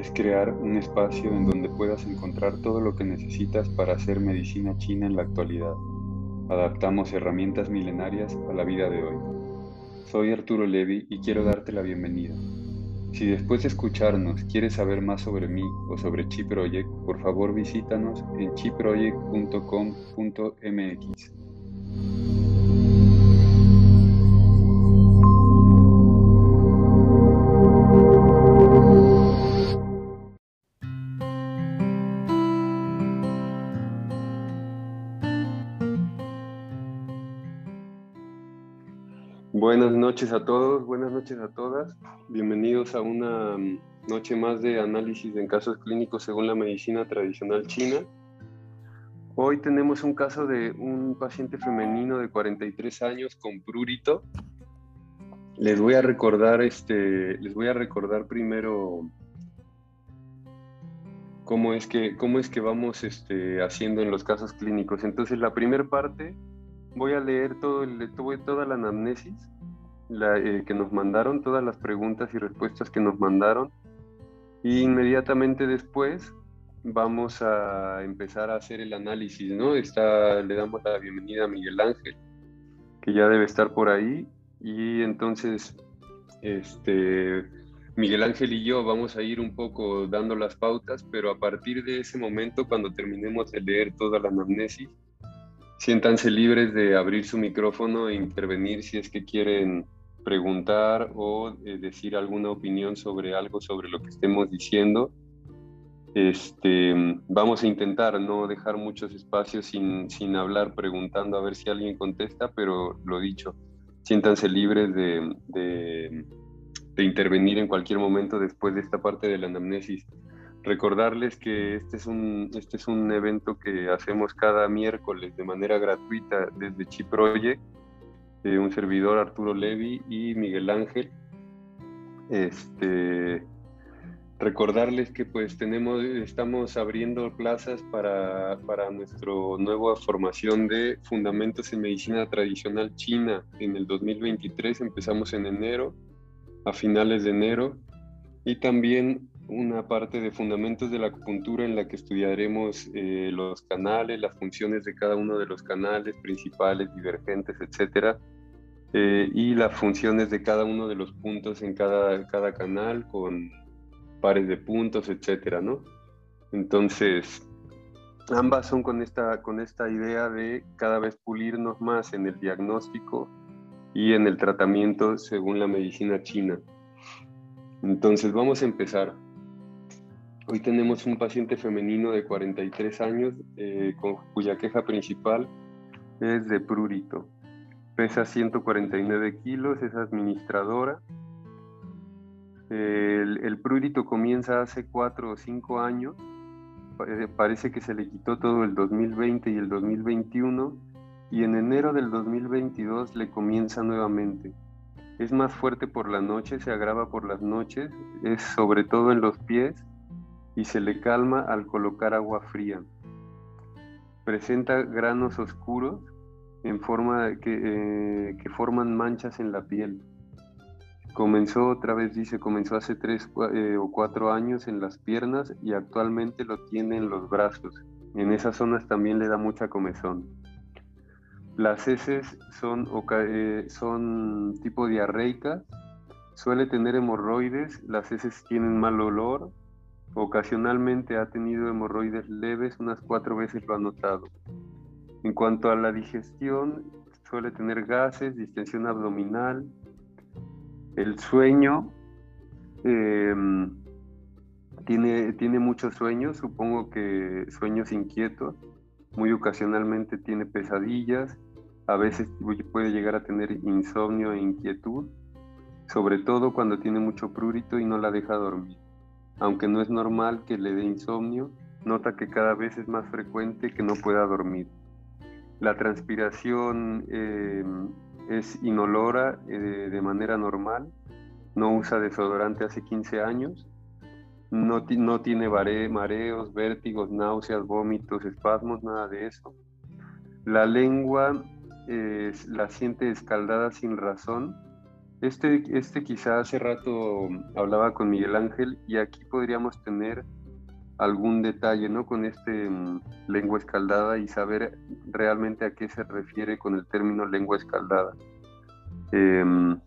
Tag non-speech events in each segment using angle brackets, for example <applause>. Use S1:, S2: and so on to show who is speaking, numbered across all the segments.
S1: es crear un espacio en donde puedas encontrar todo lo que necesitas para hacer medicina china en la actualidad. Adaptamos herramientas milenarias a la vida de hoy. Soy Arturo Levi y quiero darte la bienvenida. Si después de escucharnos quieres saber más sobre mí o sobre Chi Project, por favor visítanos en chiproject.com.mx. Buenas noches a todos, buenas noches a todas. Bienvenidos a una mm, noche más de análisis en casos clínicos según la medicina tradicional china. Hoy tenemos un caso de un paciente femenino de 43 años con prurito. Les voy a recordar, este, les voy a recordar primero cómo es que, cómo es que vamos este, haciendo en los casos clínicos. Entonces, la primera parte voy a leer todo el, toda la anamnesis la, eh, que nos mandaron, todas las preguntas y respuestas que nos mandaron. Y inmediatamente después vamos a empezar a hacer el análisis, ¿no? Está, le damos la bienvenida a Miguel Ángel, que ya debe estar por ahí. Y entonces, este, Miguel Ángel y yo vamos a ir un poco dando las pautas, pero a partir de ese momento, cuando terminemos de leer toda la anamnesis, siéntanse libres de abrir su micrófono e intervenir si es que quieren preguntar o eh, decir alguna opinión sobre algo sobre lo que estemos diciendo. Este, vamos a intentar no dejar muchos espacios sin, sin hablar, preguntando a ver si alguien contesta, pero lo dicho, siéntanse libres de, de, intervenir en cualquier momento después de esta parte de la anamnesis. Recordarles que este es un, este es un evento que hacemos cada miércoles de manera gratuita desde Chi Project eh, un servidor Arturo Levi y Miguel Ángel. Este, recordarles que pues tenemos, estamos abriendo plazas para, para nuestra nueva formación de Fundamentos en Medicina Tradicional China en el 2023. Empezamos en enero, a finales de enero. Y también una parte de fundamentos de la acupuntura en la que estudiaremos eh, los canales, las funciones de cada uno de los canales principales, divergentes, etcétera, eh, y las funciones de cada uno de los puntos en cada, cada canal con pares de puntos, etcétera, ¿no? Entonces, ambas son con esta, con esta idea de cada vez pulirnos más en el diagnóstico y en el tratamiento según la medicina china. Entonces, vamos a empezar. Hoy tenemos un paciente femenino de 43 años eh, con, cuya queja principal es de prurito. Pesa 149 kilos, es administradora. El, prurito comienza hace 4 o 5 años. Parece que se le quitó todo el 2020 y el 2021 y en enero del 2022 le comienza nuevamente. Es más fuerte por la noche, se agrava por las noches, es sobre todo en los pies y se le calma al colocar agua fría. Presenta granos oscuros en forma que, eh, que forman manchas en la piel. Comenzó otra vez, dice, comenzó hace tres eh, o cuatro años en las piernas y actualmente lo tiene en los brazos. En esas zonas también le da mucha comezón. Las heces son, eh, son tipo diarreicas, suele tener hemorroides, las heces tienen mal olor, Ocasionalmente ha tenido hemorroides leves, unas cuatro veces lo ha notado. En cuanto a la digestión, suele tener gases, distensión abdominal. El sueño, em, tiene, tiene muchos sueños, supongo que sueños inquietos. Muy ocasionalmente tiene pesadillas, a veces puede llegar a tener insomnio e inquietud, sobre todo cuando tiene mucho prurito y no la deja dormir. Aunque no es normal que le dé insomnio, nota que cada vez es más frecuente que no pueda dormir. La transpiración eh, es inolora eh, de manera normal, no usa desodorante hace 15 años, no, no tiene mareos, vértigos, náuseas, vómitos, espasmos, nada de eso. La lengua la siente escaldada sin razón, Este, este quizá hace rato hablaba con Miguel Ángel y aquí podríamos tener algún detalle ¿no? con este mm, lengua escaldada y saber realmente a qué se refiere con el término lengua escaldada. Em,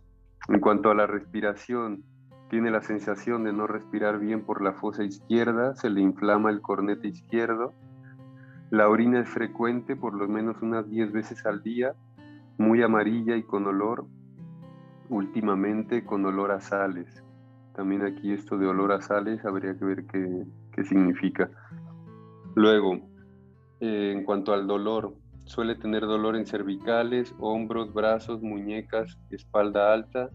S1: en cuanto a la respiración, tiene la sensación de no respirar bien por la fosa izquierda, se le inflama el cornete izquierdo, la orina es frecuente, por lo menos unas 10 veces al día, muy amarilla y con olor, últimamente con olor a sales. También aquí esto de olor a sales habría que ver qué, qué significa. Luego, eh, en cuanto al dolor, suele tener dolor en cervicales, hombros, brazos, muñecas, espalda alta.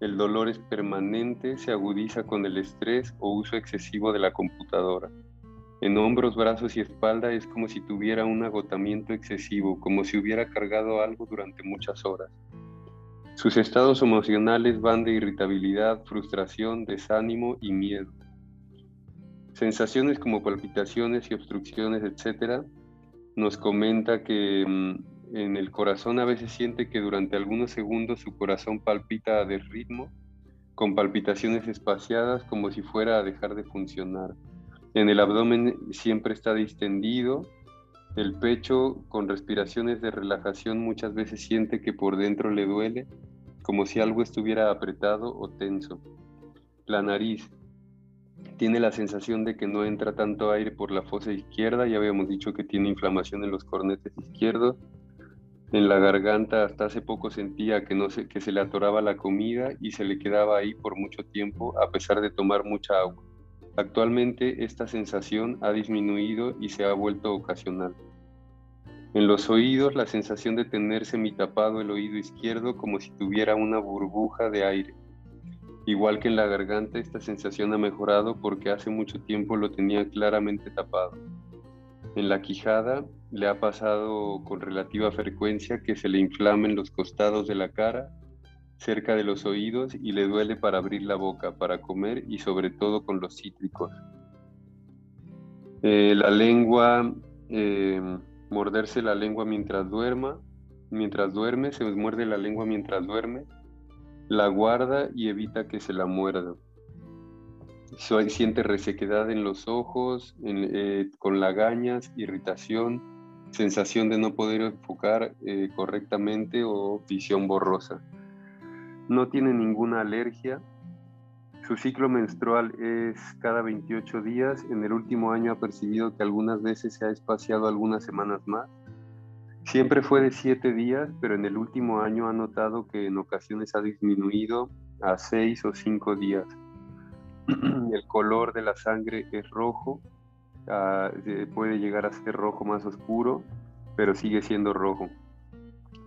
S1: El dolor es permanente, se agudiza con el estrés o uso excesivo de la computadora. En hombros, brazos y espalda es como si tuviera un agotamiento excesivo, como si hubiera cargado algo durante muchas horas. Sus estados emocionales van de irritabilidad, frustración, desánimo y miedo. Sensaciones como palpitaciones y obstrucciones, etc. Nos comenta que mm, en el corazón a veces siente que durante algunos segundos su corazón palpita de ritmo, con palpitaciones espaciadas como si fuera a dejar de funcionar. En el abdomen siempre está distendido. El pecho con respiraciones de relajación muchas veces siente que por dentro le duele, como si algo estuviera apretado o tenso. La nariz tiene la sensación de que no entra tanto aire por la fosa izquierda, ya habíamos dicho que tiene inflamación en los cornetes izquierdos. En la garganta hasta hace poco sentía que, no que se le atoraba la comida y se le quedaba ahí por mucho tiempo a pesar de tomar mucha agua. Actualmente esta sensación ha disminuido y se ha vuelto ocasional. En los oídos la sensación de tener semitapado el oído izquierdo como si tuviera una burbuja de aire. Igual que en la garganta esta sensación ha mejorado porque hace mucho tiempo lo tenía claramente tapado. En la quijada le ha pasado con relativa frecuencia que se le inflamen los costados de la cara cerca de los oídos y le duele para abrir la boca, para comer y sobre todo con los cítricos. Eh, la lengua, eh, morderse la lengua mientras duerma, mientras duerme, se muerde la lengua mientras duerme, la guarda y evita que se la muerda. Siente resequedad en los ojos, eh, con lagañas, irritación, sensación de no poder enfocar correctamente o visión borrosa no tiene ninguna alergia. Su ciclo menstrual es cada 28 días. En el último año ha percibido que algunas veces se ha espaciado algunas semanas más. Siempre fue de 7 días, pero en el último año ha notado que en ocasiones ha disminuido a 6 o 5 días. <clears throat> El color de la sangre es rojo, ah, puede llegar a ser rojo más oscuro, pero sigue siendo rojo.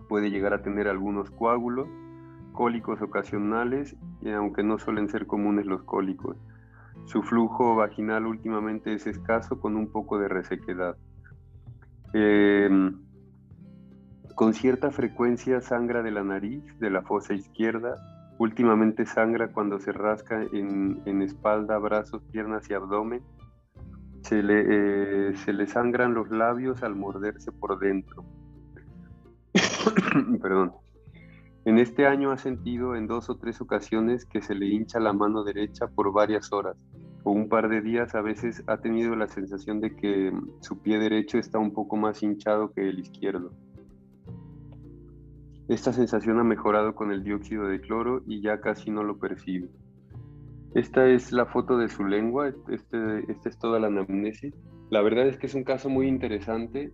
S1: Puede llegar a tener algunos coágulos cólicos ocasionales, aunque no suelen ser comunes los cólicos. Su flujo vaginal últimamente es escaso con un poco de resequedad. Em, con cierta frecuencia sangra de la nariz, de la fosa izquierda. Últimamente sangra cuando se rasca en, espalda, brazos, piernas y abdomen. Se le, eh, se le sangran los labios al morderse por dentro. <coughs> Perdón. En este año ha sentido en dos o tres ocasiones que se le hincha la mano derecha por varias horas o un par de días a veces ha tenido la sensación de que su pie derecho está un poco más hinchado que el izquierdo. Esta sensación ha mejorado con el dióxido de cloro y ya casi no lo percibe. Esta es la foto de su lengua, este, esta es toda la anamnesis. La verdad es que es un caso muy interesante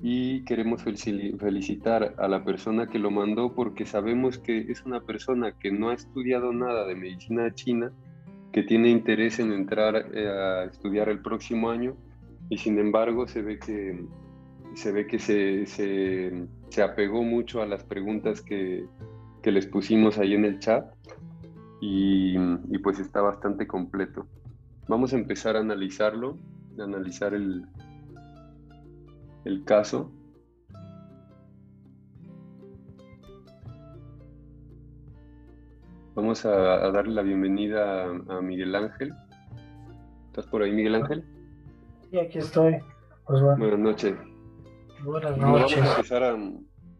S1: y queremos felicitar a la persona que lo mandó porque sabemos que es una persona que no ha estudiado nada de medicina china, que tiene interés en entrar eh, a estudiar el próximo año y sin embargo se ve que se, ve que se, se, apegó mucho a las preguntas que, que, les pusimos ahí en el chat y, y pues está bastante completo. Vamos a empezar a analizarlo, a analizar el, el caso. Vamos a, darle la bienvenida a, Miguel Ángel. ¿Estás por ahí, Miguel Ángel?
S2: Sí, aquí estoy.
S1: Pues Buenas noches.
S2: Buenas noches.
S1: Vamos a, empezar a,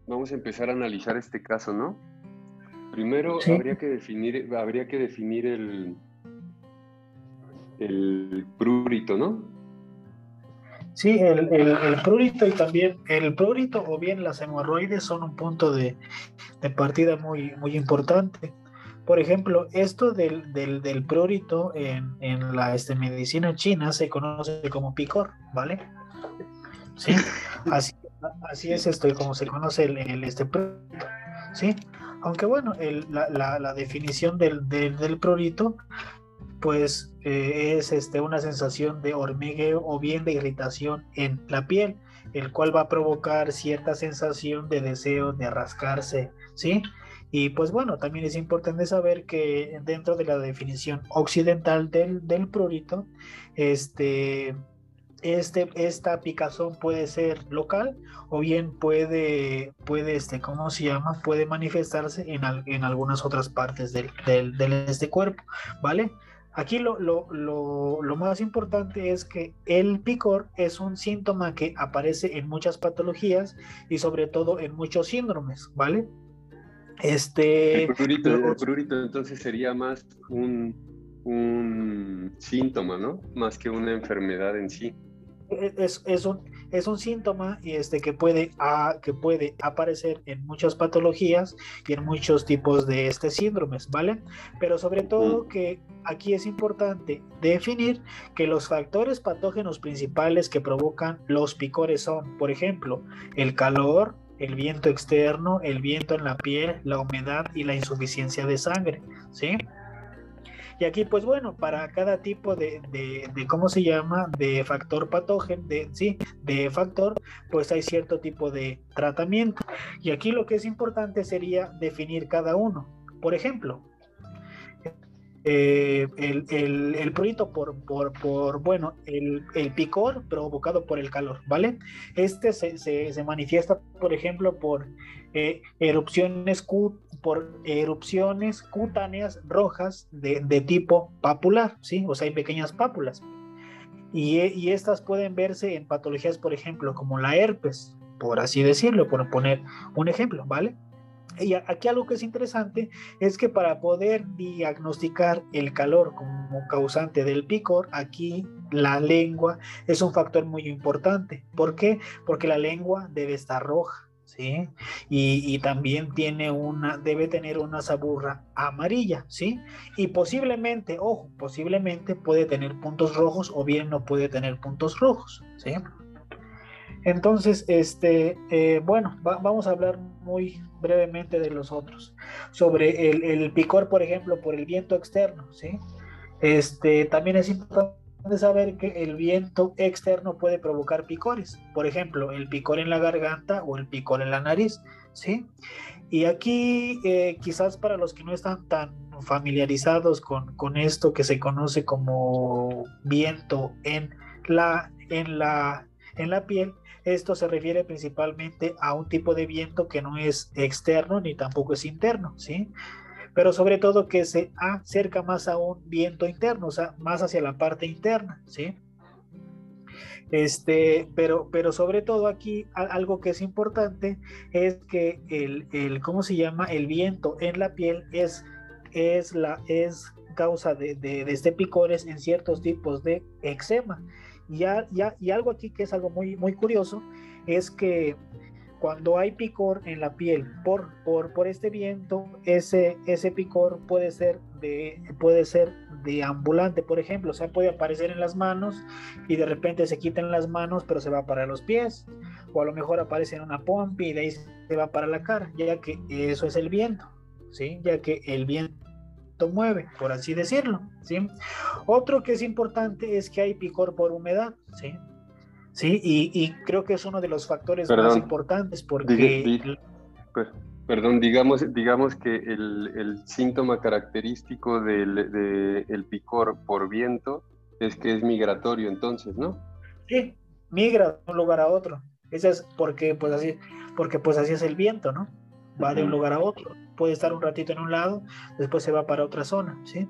S1: vamos a empezar a analizar este caso, ¿no? Primero habría que definir, habría que definir el, el prurito, ¿no?
S2: Sí, el, el, prurito y también el prurito o bien las hemorroides son un punto de, partida muy, muy importante. Por ejemplo, esto del, del, prurito en, la este, medicina china se conoce como picor, ¿vale? Sí, <laughs> así, así es esto, como se conoce el, este prurito, ¿sí? Aunque bueno, la, definición del, del, prurito pues eh, es este, una sensación de hormigueo o bien de irritación en la piel, el cual va a provocar cierta sensación de deseo de rascarse, ¿sí? Y pues bueno, también es importante saber que dentro de la definición occidental del, del prurito, este, este, esta picazón puede ser local o bien puede, puede este, ¿cómo se llama? Puede manifestarse en, en algunas otras partes del, del, del, este cuerpo, ¿vale? Aquí lo, lo, lo, lo, más importante es que el picor es un síntoma que aparece en muchas patologías y sobre todo en muchos síndromes, ¿vale?
S1: Este, el prurito, entonces sería más un, un síntoma, ¿no? Más que una enfermedad en sí.
S2: Es, es, un, es un síntoma este, que, puede, que puede aparecer en muchas patologías y en muchos tipos de este síndromes, ¿vale? Pero sobre todo que aquí es importante definir que los factores patógenos principales que provocan los picores son, por ejemplo, el calor, el viento externo, el viento en la piel, la humedad y la insuficiencia de sangre, ¿sí? Y aquí, pues bueno, para cada tipo de, de, ¿cómo se llama? De factor patógeno, de, sí, de factor, pues hay cierto tipo de tratamiento. Y aquí lo que es importante sería definir cada uno. Por ejemplo, eh, el, el, el, prurito por, por, por bueno, el, el, picor provocado por el calor, ¿vale? Este se, se, se manifiesta, por ejemplo, por eh, erupciones, por erupciones cutáneas rojas de, tipo papular, ¿sí? O sea, hay pequeñas pápulas. Y, y, estas pueden verse en patologías, por ejemplo, como la herpes, por así decirlo, por poner un ejemplo, ¿vale? Y aquí algo que es interesante es que para poder diagnosticar el calor como causante del picor, aquí la lengua es un factor muy importante. ¿Por qué? Porque la lengua debe estar roja. ¿Sí? Y, también tiene una, debe tener una saburra amarilla, ¿sí? Y posiblemente, ojo, posiblemente puede tener puntos rojos o bien no puede tener puntos rojos, ¿sí? Entonces, este, eh, bueno, vamos a hablar muy brevemente de los otros. Sobre el, el, picor, por ejemplo, por el viento externo, ¿sí? Este, también es importante de saber que el viento externo puede provocar picores, por ejemplo, el picor en la garganta o el picor en la nariz, ¿sí? Y aquí, eh, quizás para los que no están tan familiarizados con, con, esto que se conoce como viento en la, en, la, en la piel, esto se refiere principalmente a un tipo de viento que no es externo ni tampoco es interno, ¿sí? Pero sobre todo que se acerca más a un viento interno, o sea, más hacia la parte interna, ¿sí? Este, pero, pero sobre todo aquí algo que es importante es que el, el ¿cómo se llama? El viento en la piel es, es, la, es causa de, de, de este picores en ciertos tipos de eczema. Y, ya, ya, y algo aquí que es algo muy, muy curioso es que cuando hay picor en la piel por, por, por este viento, ese, ese picor puede ser, de, puede ser de ambulante, por ejemplo, o sea, puede aparecer en las manos y de repente se quitan las manos, pero se va para los pies, o a lo mejor aparece en una pompa y de ahí se va para la cara, ya que eso es el viento, ¿sí? Ya que el viento mueve, por así decirlo, ¿sí? Otro que es importante es que hay picor por humedad, ¿sí? Sí, y, creo que es uno de los factores más importantes porque...
S1: perdón, digamos, digamos que el, síntoma característico del picor por viento es que es migratorio entonces, ¿no?
S2: Sí, migra de un lugar a otro. Eso es porque pues así, porque pues así es el viento, ¿no? Va de un lugar a otro puede estar un ratito en un lado, después se va para otra zona, ¿sí?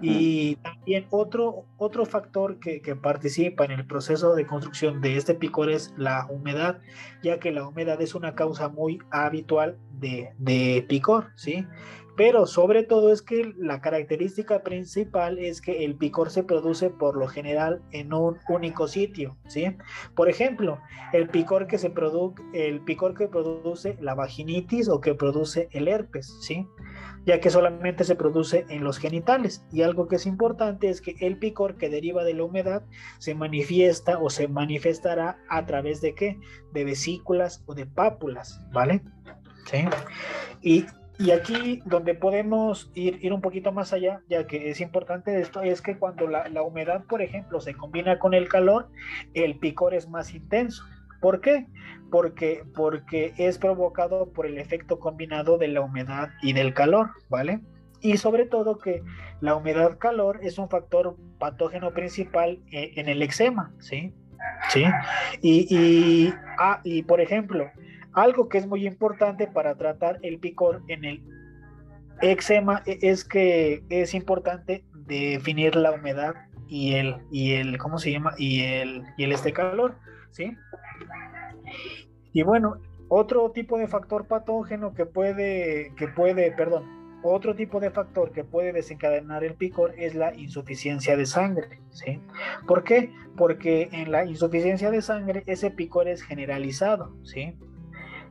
S2: Y también otro, otro factor que, que, participa en el proceso de construcción de este picor es la humedad, ya que la humedad es una causa muy habitual de, de picor, ¿sí? Pero sobre todo es que la característica principal es que el picor se produce por lo general en un único sitio, ¿sí? Por ejemplo, el picor que se produce, el picor que produce la vaginitis o que produce el herpes, ¿sí? Ya que solamente se produce en los genitales. Y algo que es importante es que el picor que deriva de la humedad se manifiesta o se manifestará a través de qué? De vesículas o de pápulas, ¿vale? ¿Sí? Y y aquí donde podemos ir, ir un poquito más allá, ya que es importante esto, es que cuando la, la, humedad, por ejemplo, se combina con el calor, el picor es más intenso. ¿Por qué? Porque, porque es provocado por el efecto combinado de la humedad y del calor, ¿vale? Y sobre todo que la humedad-calor es un factor patógeno principal en, en el eczema, ¿sí? ¿Sí? Y, y, ah, y por ejemplo, algo que es muy importante para tratar el picor en el eczema es que es importante definir la humedad y el, y el ¿cómo se llama? Y el, y el este calor, ¿sí? Y bueno, otro tipo de factor patógeno que puede, que puede, perdón, otro tipo de factor que puede desencadenar el picor es la insuficiencia de sangre, ¿sí? ¿Por qué? Porque en la insuficiencia de sangre ese picor es generalizado, ¿sí?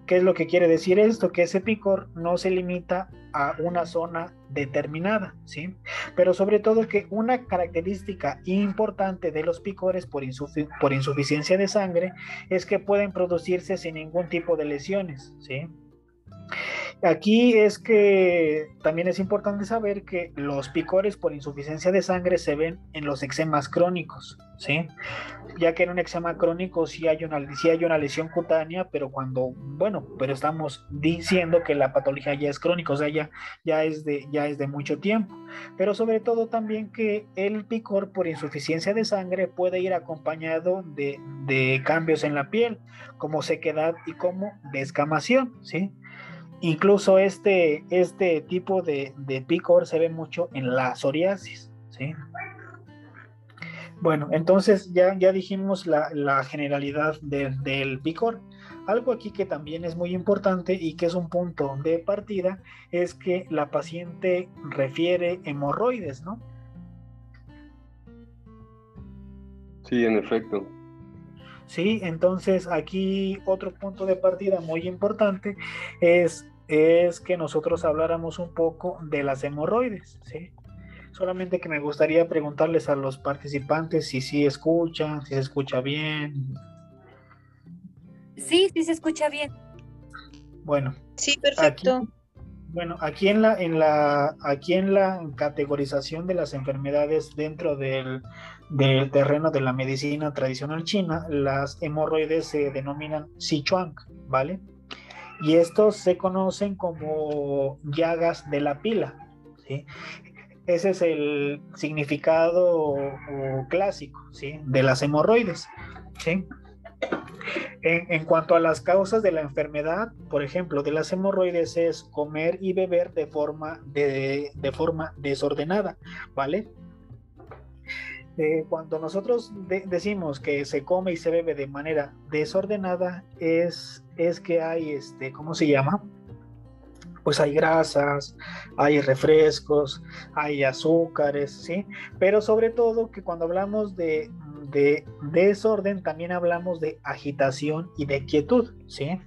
S2: ¿Qué es lo que quiere decir esto? Que ese picor no se limita a una zona determinada, ¿sí? Pero sobre todo que una característica importante de los picores por, por insuficiencia de sangre es que pueden producirse sin ningún tipo de lesiones, ¿sí? Aquí es que también es importante saber que los picores por insuficiencia de sangre se ven en los eczemas crónicos, ¿sí? Ya que en un eczema crónico sí hay una, sí hay una lesión cutánea, pero cuando, bueno, pero estamos diciendo que la patología ya es crónica, o sea, ya, ya, es, de, ya es de mucho tiempo. Pero sobre todo también que el picor por insuficiencia de sangre puede ir acompañado de, de cambios en la piel, como sequedad y como descamación, ¿sí? Incluso este, este tipo de, picor se ve mucho en la psoriasis, ¿sí? Bueno, entonces ya, ya dijimos la, generalidad del picor. Algo aquí que también es muy importante y que es un punto de partida es que la paciente refiere hemorroides, ¿no?
S1: Sí, en efecto.
S2: Sí, entonces aquí otro punto de partida muy importante es, es que nosotros habláramos un poco de las hemorroides, ¿sí? Solamente que me gustaría preguntarles a los participantes si sí escuchan, si se escucha bien.
S3: Sí, sí se escucha bien.
S2: Bueno.
S3: Sí, perfecto.
S2: bueno, aquí en la, en la, aquí en la categorización de las enfermedades dentro del, del terreno de la medicina tradicional china, las hemorroides se denominan Sichuan, ¿vale? Y estos se conocen como llagas de la pila, ¿sí? Ese es el significado clásico, ¿sí? De las hemorroides, ¿sí? En, cuanto a las causas de la enfermedad, por ejemplo, de las hemorroides es comer y beber de forma, de, de forma desordenada, ¿vale? cuando nosotros decimos que se come y se bebe de manera desordenada, es, es que hay, este, ¿cómo se llama? Pues hay grasas, hay refrescos, hay azúcares, ¿sí? Pero sobre todo que cuando hablamos de, de desorden, también hablamos de agitación y de quietud, ¿sí?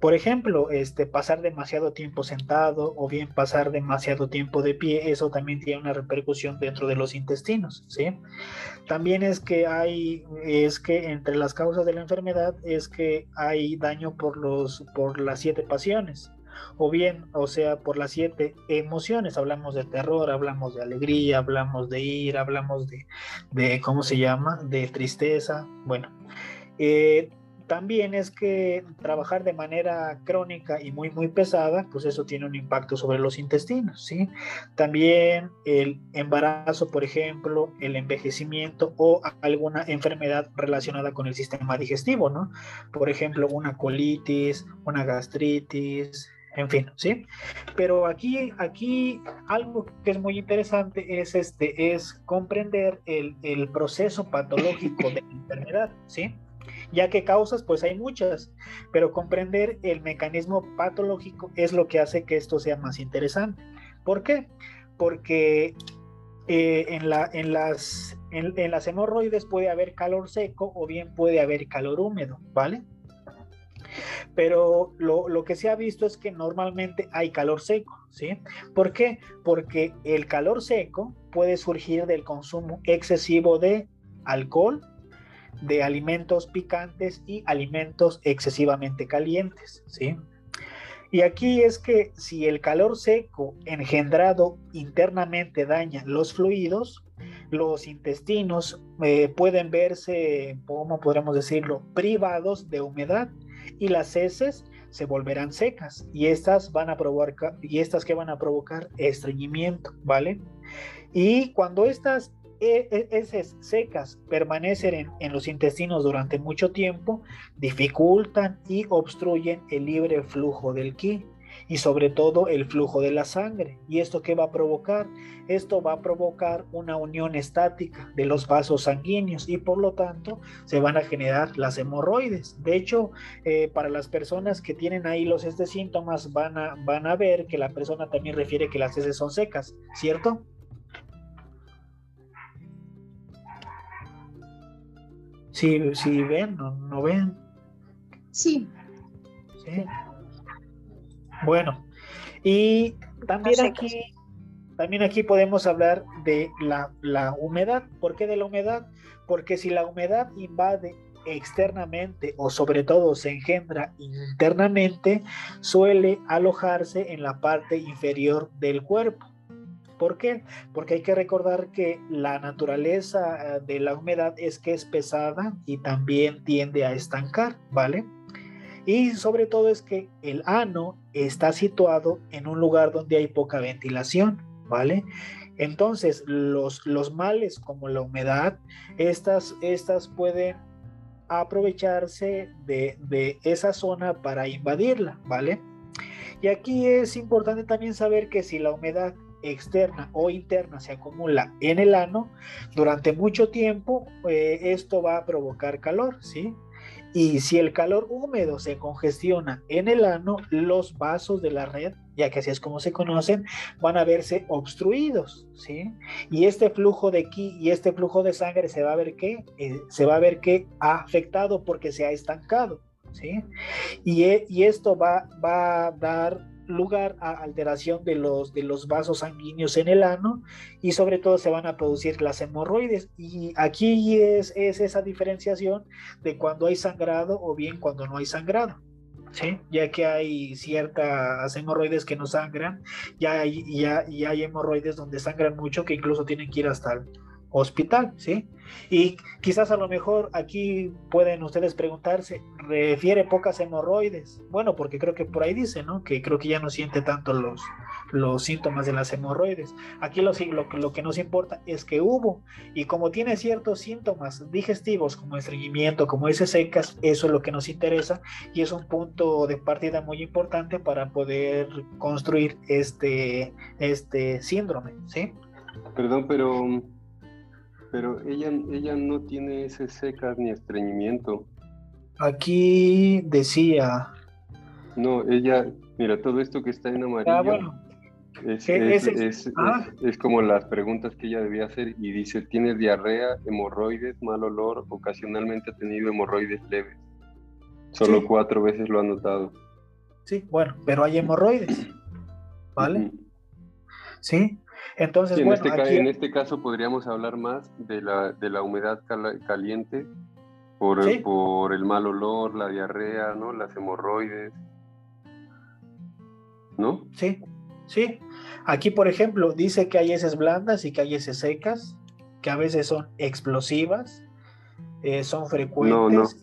S2: Por ejemplo, este, pasar demasiado tiempo sentado o bien pasar demasiado tiempo de pie, eso también tiene una repercusión dentro de los intestinos, ¿sí? También es que hay, es que entre las causas de la enfermedad es que hay daño por, los, por las siete pasiones, o bien, o sea, por las siete emociones, hablamos de terror, hablamos de alegría, hablamos de ira, hablamos de, de ¿cómo se llama?, de tristeza, bueno. Eh, también es que trabajar de manera crónica y muy, muy pesada, pues eso tiene un impacto sobre los intestinos, ¿sí? También el embarazo, por ejemplo, el envejecimiento o alguna enfermedad relacionada con el sistema digestivo, ¿no? Por ejemplo, una colitis, una gastritis, en fin, ¿sí? Pero aquí, aquí algo que es muy interesante es, este, es comprender el, el proceso patológico de la enfermedad, ¿sí? Ya que causas pues hay muchas, pero comprender el mecanismo patológico es lo que hace que esto sea más interesante. ¿Por qué? Porque eh, en, la, en, las, en, las hemorroides puede haber calor seco o bien puede haber calor húmedo, ¿vale? Pero lo, lo, que se ha visto es que normalmente hay calor seco, ¿sí? ¿Por qué? Porque el calor seco puede surgir del consumo excesivo de alcohol, de alimentos picantes y alimentos excesivamente calientes, ¿sí? Y aquí es que si el calor seco engendrado internamente daña los fluidos, los intestinos eh, pueden verse, ¿cómo podríamos decirlo?, privados de humedad y las heces se volverán secas y estas van a provocar y estas que van a provocar estreñimiento, ¿vale? Y cuando estas heces secas permanecen en, los intestinos durante mucho tiempo, dificultan y obstruyen el libre flujo del ki y sobre todo el flujo de la sangre. ¿Y esto qué va a provocar? Esto va a provocar una unión estática de los vasos sanguíneos y por lo tanto se van a generar las hemorroides. De hecho, eh, para las personas que tienen ahí los este síntomas van a, van a ver que la persona también refiere que las heces son secas, ¿cierto? Si, ven, no, no ven.
S3: Sí.
S2: Sí. Bueno, y también aquí, también aquí podemos hablar de la, la humedad. ¿Por qué de la humedad? Porque si la humedad invade externamente o sobre todo se engendra internamente, suele alojarse en la parte inferior del cuerpo. ¿Por qué? Porque hay que recordar que la naturaleza eh, de la humedad es que es pesada y también tiende a estancar, ¿vale? Y sobre todo es que el ano está situado en un lugar donde hay poca ventilación, ¿vale? Entonces, los, los males como la humedad, estas, estas pueden aprovecharse de, de esa zona para invadirla, ¿vale? Y aquí es importante también saber que si la humedad externa o interna se acumula en el ano, durante mucho tiempo eh, esto va a provocar calor, ¿sí? Y si el calor húmedo se congestiona en el ano, los vasos de la red, ya que así es como se conocen, van a verse obstruidos, ¿sí? Y este flujo de ki y este flujo de sangre se va a ver que eh, se va a ver que ha afectado porque se ha estancado, ¿sí? Y, eh, y esto va, va a dar lugar a alteración de los, de los vasos sanguíneos en el ano y sobre todo se van a producir las hemorroides. Y aquí es, es esa diferenciación de cuando hay sangrado o bien cuando no hay sangrado. ¿Sí? ya que hay ciertas hemorroides que no sangran, ya hay, ya, ya hay hemorroides donde sangran mucho que incluso tienen que ir hasta el, hospital, ¿sí? Y quizás a lo mejor aquí pueden ustedes preguntarse, ¿refiere pocas hemorroides? Bueno, porque creo que por ahí dice, ¿no? Que creo que ya no siente tanto los, los síntomas de las hemorroides. Aquí lo, lo, lo que nos importa es que hubo, y como tiene ciertos síntomas digestivos como estreñimiento, como ese secas, eso es lo que nos interesa y es un punto de partida muy importante para poder construir este, este síndrome, ¿sí?
S1: Perdón, pero pero ella, ella no tiene ese secas ni estreñimiento.
S2: Aquí decía.
S1: No, ella, mira, todo esto que está en amarillo. Ah, bueno. Es, ah. es, como las preguntas que ella debía hacer y dice, tiene diarrea, hemorroides, mal olor, ocasionalmente ha tenido hemorroides leves. Solo cuatro veces lo ha notado.
S2: Sí, bueno, pero hay hemorroides, ¿vale? Sí, entonces,
S1: en,
S2: bueno,
S1: este, en este caso podríamos hablar más de la, de la humedad caliente por, por el mal olor, la diarrea, ¿no? Las hemorroides. ¿No?
S2: Sí, sí. Aquí, por ejemplo, dice que hay heces blandas y que hay heces secas, que a veces son explosivas, eh, son frecuentes.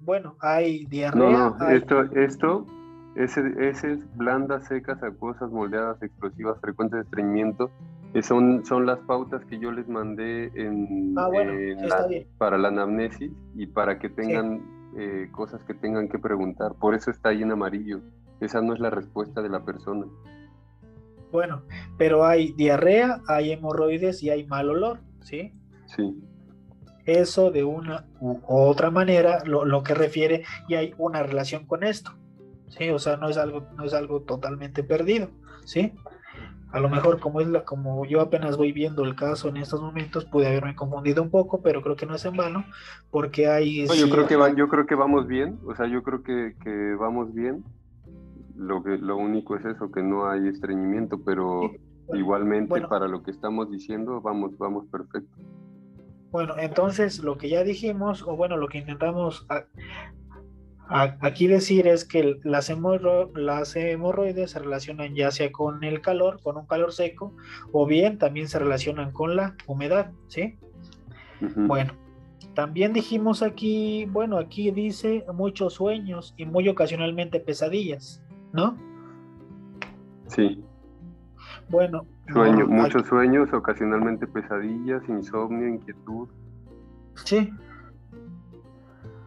S2: bueno, hay diarrea.
S1: No, no, esto, esto Heces blandas, secas, acuosas, moldeadas, explosivas, frecuentes de estreñimiento, son, son las pautas que yo les mandé en,
S2: ah,
S1: para la anamnesis y para que tengan eh, cosas que tengan que preguntar. Por eso está ahí en amarillo. Esa no es la respuesta de la persona.
S2: Bueno, pero hay diarrea, hay hemorroides y hay mal olor, ¿sí?
S1: Sí.
S2: eso de una u otra manera lo, lo, que refiere y hay una relación con esto. Sí, o sea, no es algo, no es algo totalmente perdido, ¿sí? A lo mejor como es la, como yo apenas voy viendo el caso en estos momentos, pude haberme confundido un poco, pero creo que no es en vano, porque hay.
S1: yo creo que va, yo creo que vamos bien, o sea, yo creo que, que, vamos bien. Lo que lo único es eso, que no hay estreñimiento, pero igualmente para lo que estamos diciendo, vamos, vamos perfecto.
S2: Bueno, entonces lo que ya dijimos, o bueno, lo que intentamos aquí decir es que las, las hemorroides se relacionan ya sea con el calor, con un calor seco, o bien también se relacionan con la humedad, ¿sí? Bueno, también dijimos aquí, bueno, aquí dice muchos sueños y muy ocasionalmente pesadillas, ¿no?
S1: Sí.
S2: Bueno.
S1: Sueño, muchos sueños, ocasionalmente pesadillas, insomnio, inquietud.
S2: Sí,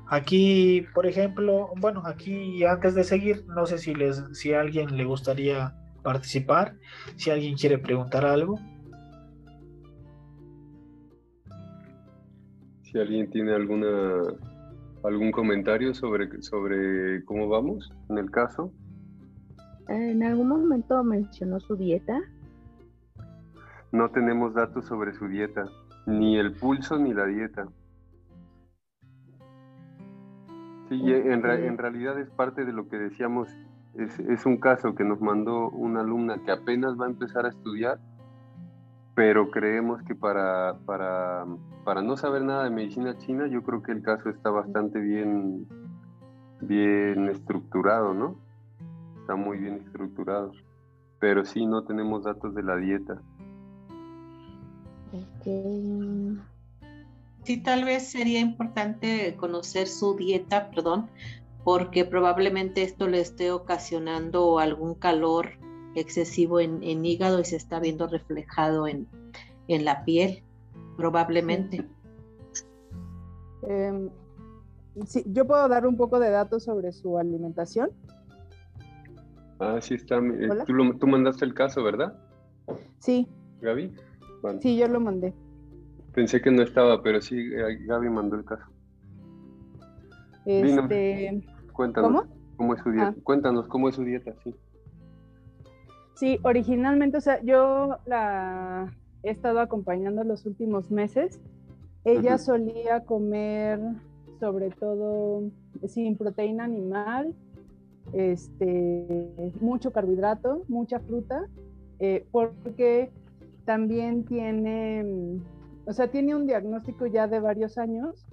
S2: Aquí, por ejemplo, bueno, aquí antes de seguir, no sé si les, si a alguien le gustaría participar, si alguien quiere preguntar algo.
S1: Si alguien tiene alguna algún comentario sobre, sobre cómo vamos en el caso.
S4: En algún momento mencionó su dieta.
S1: No tenemos datos sobre su dieta, ni el pulso ni la dieta. Sí, en, en, realidad es parte de lo que decíamos, es, es, un caso que nos mandó una alumna que apenas va a empezar a estudiar, pero creemos que para, para, para no saber nada de medicina china, yo creo que el caso está bastante bien, bien estructurado, ¿no? Está muy bien estructurado, pero sí no tenemos datos de la dieta.
S3: Okay. Sí, tal vez sería importante conocer su dieta, perdón, porque probablemente esto le esté ocasionando algún calor excesivo en, hígado y se está viendo reflejado en, la piel, probablemente.
S4: Em, sí, yo puedo dar un poco de datos sobre su alimentación.
S1: Ah, sí está. Eh, tú, tú mandaste el caso, ¿verdad?
S4: Sí.
S1: Gaby.
S4: Sí, yo lo mandé.
S1: Pensé que no estaba, pero sí, eh, Gaby mandó el caso.
S4: Este...
S1: Cuéntanos ¿Cómo? es su dieta. Ah. Cuéntanos cómo es su dieta, sí.
S4: Sí, originalmente, o sea, yo la he estado acompañando los últimos meses. Ella solía comer sobre todo sin proteína animal, este, mucho carbohidrato, mucha fruta, eh, porque también tiene o sea, tiene un diagnóstico ya de varios años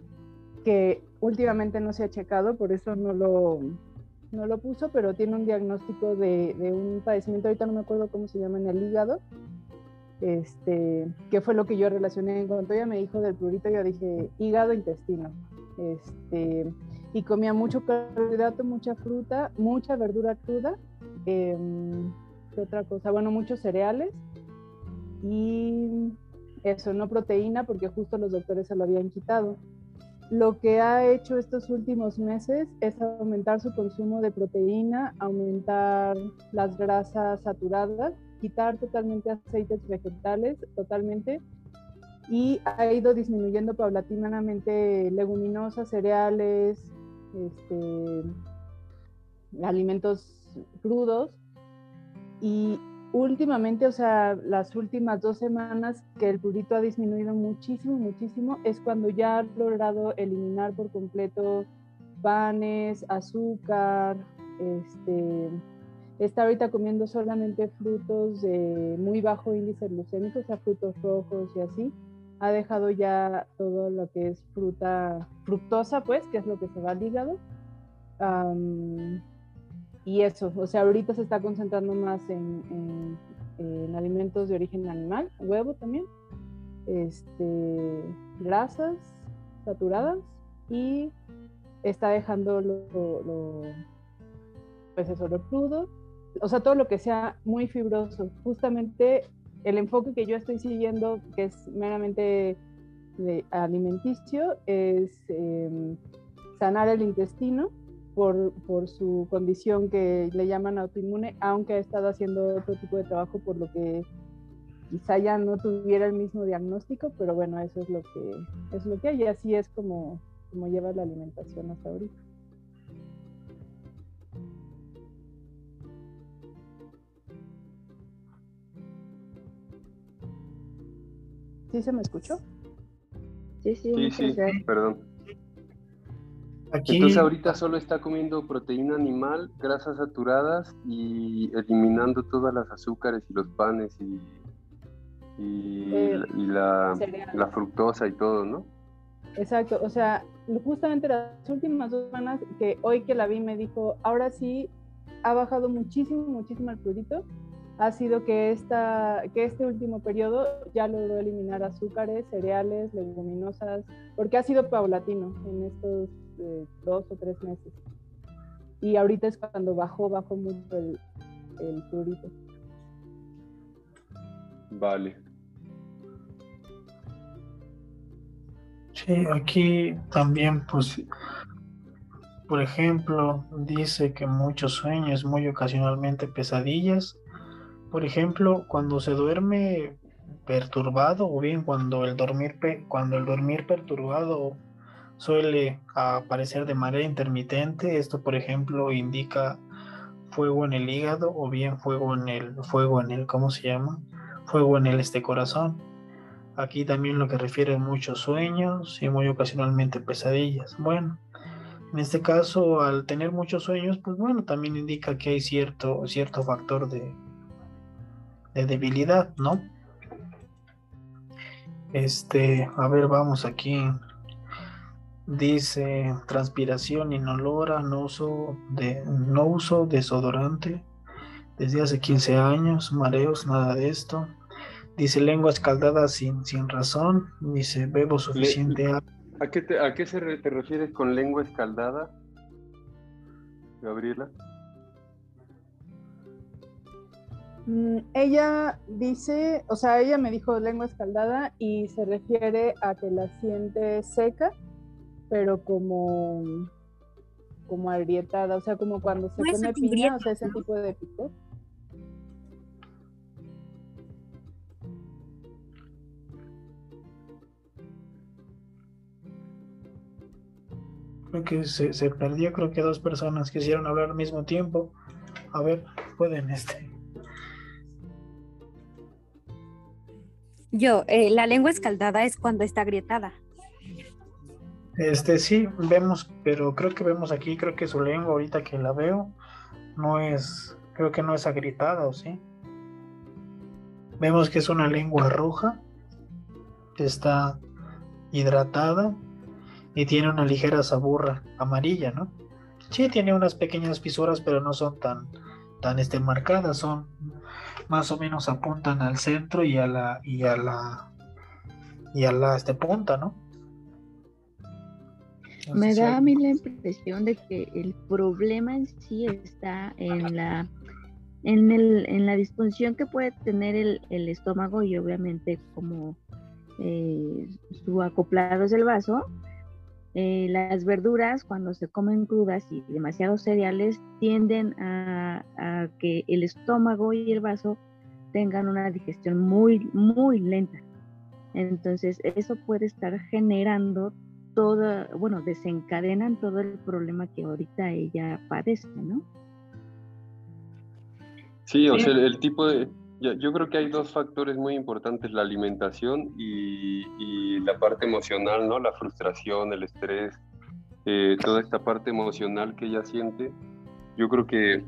S4: que últimamente no se ha checado, por eso no lo, no lo puso, pero tiene un diagnóstico de, un padecimiento, ahorita no me acuerdo cómo se llama en el hígado, este, que fue lo que yo relacioné. En cuanto ella me dijo del prurito, yo dije hígado, intestino. Este, y comía mucho carbohidrato, mucha fruta, mucha verdura cruda. Em, ¿Qué otra cosa? Bueno, muchos cereales y eso, no proteína, porque justo los doctores se lo habían quitado. Lo que ha hecho estos últimos meses es aumentar su consumo de proteína, aumentar las grasas saturadas, quitar totalmente aceites vegetales, totalmente, y ha ido disminuyendo paulatinamente leguminosas, cereales, este, alimentos crudos, y últimamente, o sea, las últimas dos semanas que el prurito ha disminuido muchísimo, muchísimo, es cuando ya ha logrado eliminar por completo panes, azúcar, este, está ahorita comiendo solamente frutos de muy bajo índice glucémico, o sea, frutos rojos y así. Ha dejado ya todo lo que es fruta fructosa, pues, que es lo que se va al hígado y eso, o sea, ahorita se está concentrando más en, alimentos de origen animal, huevo también, este, grasas saturadas y está dejando lo, pues eso, lo crudo, o sea, todo lo que sea muy fibroso. Justamente el enfoque que yo estoy siguiendo, que es meramente alimenticio, es em, sanar el intestino por, por, su condición que le llaman autoinmune, aunque ha estado haciendo otro tipo de trabajo por lo que quizá ya no tuviera el mismo diagnóstico, pero bueno, eso es lo que es lo que hay y así es como, como lleva la alimentación hasta ahorita. ¿Sí se me escuchó?
S1: Sí, sí, sí, perdón. Entonces ahorita solo está comiendo proteína animal, grasas saturadas y eliminando todas las azúcares y los panes y, y, eh, la, la, fructosa y todo, ¿no?
S4: Exacto, o sea, justamente las últimas dos semanas que hoy que la vi me dijo, ahora sí ha bajado muchísimo, muchísimo el prurito ha sido que, esta, que este último periodo ya logró eliminar azúcares, cereales, leguminosas, porque ha sido paulatino en estos eh, dos o tres meses. Y ahorita es cuando bajó, bajó mucho el, el prurito.
S1: Vale.
S2: Sí, aquí también, pues, por ejemplo, dice que muchos sueños, muy ocasionalmente pesadillas, por ejemplo, cuando se duerme perturbado o bien cuando el dormir, cuando el dormir perturbado suele aparecer de manera intermitente, esto por ejemplo indica fuego en el hígado o bien fuego en el fuego en el ¿cómo se llama? fuego en el este corazón. Aquí también lo que refiere muchos sueños y muy ocasionalmente pesadillas. Bueno, en este caso al tener muchos sueños, pues bueno, también indica que hay cierto cierto factor de de debilidad, ¿no? Este, a ver, vamos aquí. Dice transpiración inolora, no uso de no uso desodorante desde hace 15 años, mareos, nada de esto. Dice lengua escaldada sin, sin razón, dice bebo suficiente agua.
S1: ¿A qué, te, ¿A qué se te refieres con lengua escaldada, Gabriela?
S4: Mm, ella dice, o sea, ella me dijo lengua escaldada y se refiere a que la siente seca, pero como, como agrietada, o sea, como cuando se pone piña, o sea, ese tipo de picor.
S2: Creo que se, se perdió, creo que dos personas quisieron hablar al mismo tiempo. A ver, pueden este.
S5: Yo, eh, la lengua escaldada es cuando está agrietada.
S2: Este sí, vemos, pero creo que vemos aquí, creo que su lengua ahorita que la veo, no es, creo que no es agrietada, ¿o sí? Vemos que es una lengua roja, está hidratada y tiene una ligera saburra amarilla, ¿no? Sí, tiene unas pequeñas fisuras, pero no son tan, tan este, marcadas, son más o menos apuntan al centro y a la y a la y a la este punta, ¿no?
S6: Me da a mí la impresión de que el problema en sí está en la en, el, en la disfunción que puede tener el, el estómago y obviamente como eh, su acoplado es el vaso, eh, las verduras cuando se comen crudas y demasiados cereales tienden a, que el estómago y el vaso tengan una digestión muy, muy lenta. Entonces eso puede estar generando todo, bueno, desencadenan todo el problema que ahorita ella padece, ¿no?
S1: Sí, o sea, el tipo de, yo, creo que hay dos factores muy importantes, la alimentación y, la parte emocional, ¿no? La frustración, el estrés, eh, toda esta parte emocional que ella siente. Yo creo que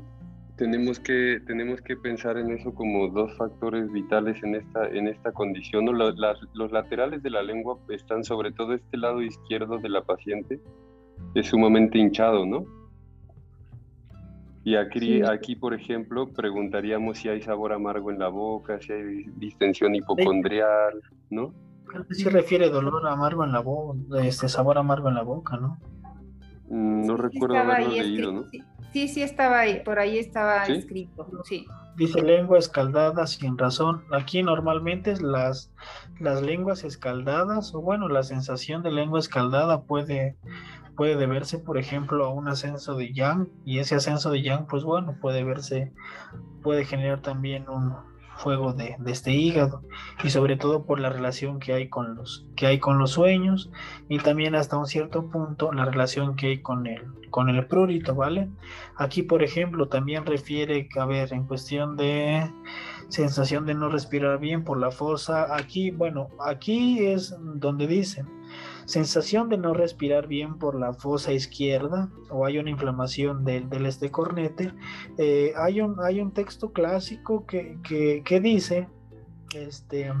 S1: tenemos que, tenemos que pensar en eso como dos factores vitales en esta, en esta condición. Los, los laterales de la lengua están sobre todo este lado izquierdo de la paciente, es sumamente hinchado, ¿no? Y aquí, aquí, por ejemplo, preguntaríamos si hay sabor amargo en la boca, si hay distensión hipocondrial, ¿no?
S2: Creo que sí refiere dolor amargo en la boca, este sabor amargo en la boca, ¿no?
S1: Mm, no recuerdo haberlo leído, ¿no?
S7: Sí, sí estaba ahí, por ahí estaba escrito, sí.
S2: Dice lengua escaldada sin razón. Aquí normalmente las, las lenguas escaldadas, o bueno, la sensación de lengua escaldada puede puede deberse, por ejemplo, a un ascenso de Yang y ese ascenso de Yang, pues bueno, puede verse, puede generar también un, fuego de, este hígado y sobre todo por la relación que hay con los que hay con los sueños y también hasta un cierto punto la relación que hay con el con el prurito vale aquí por ejemplo también refiere a ver en cuestión de sensación de no respirar bien por la fosa aquí bueno aquí es donde dice sensación de no respirar bien por la fosa izquierda o hay una inflamación del, del este cornete, eh, hay, un, hay un texto clásico que, que, dice este,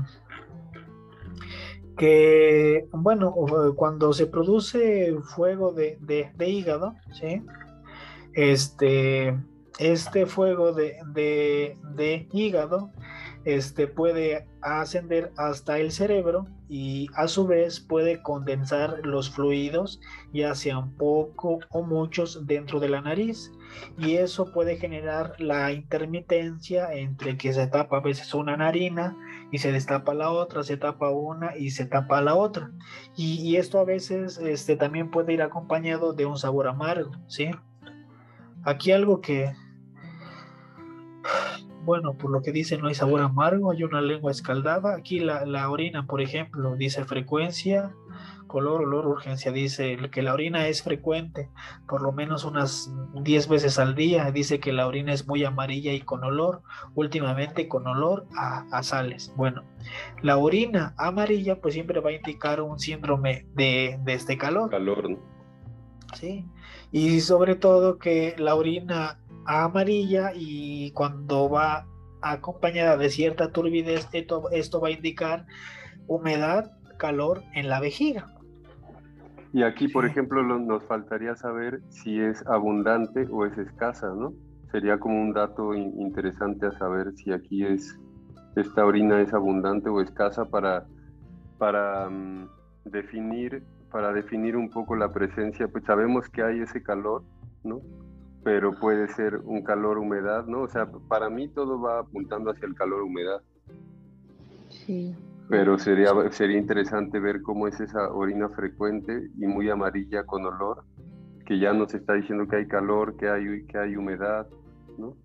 S2: que, bueno, cuando se produce fuego de, de, hígado, ¿sí? este, este fuego de, de hígado este, puede ascender hasta el cerebro y a su vez puede condensar los fluidos, ya sean poco o muchos, dentro de la nariz. Y eso puede generar la intermitencia entre que se tapa a veces una narina y se destapa la otra, se tapa una y se tapa la otra. Y, esto a veces este, también puede ir acompañado de un sabor amargo, ¿sí? Aquí algo que bueno, por lo que dice no hay sabor amargo, hay una lengua escaldada. Aquí la, orina, por ejemplo, dice frecuencia, color, olor, urgencia. Dice que la orina es frecuente, por lo menos unas 10 veces al día. Dice que la orina es muy amarilla y con olor, últimamente con olor a, sales. Bueno, la orina amarilla pues siempre va a indicar un síndrome de, de este calor.
S1: Calor,
S2: Sí, y sobre todo que la orina amarilla y cuando va acompañada de cierta turbidez, esto, esto va a indicar humedad, calor en la vejiga.
S1: Y aquí, por ejemplo, nos faltaría saber si es abundante o es escasa, ¿no? Sería como un dato interesante a saber si aquí es esta orina es abundante o escasa para, para mm, definir para definir un poco la presencia, pues sabemos que hay ese calor, ¿no? Pero puede ser un calor humedad, ¿no? O sea, para mí todo va apuntando hacia el calor humedad.
S6: Sí.
S1: Pero sería, sería interesante ver cómo es esa orina frecuente y muy amarilla con olor, que ya nos está diciendo que hay calor, que hay, que hay humedad, ¿no?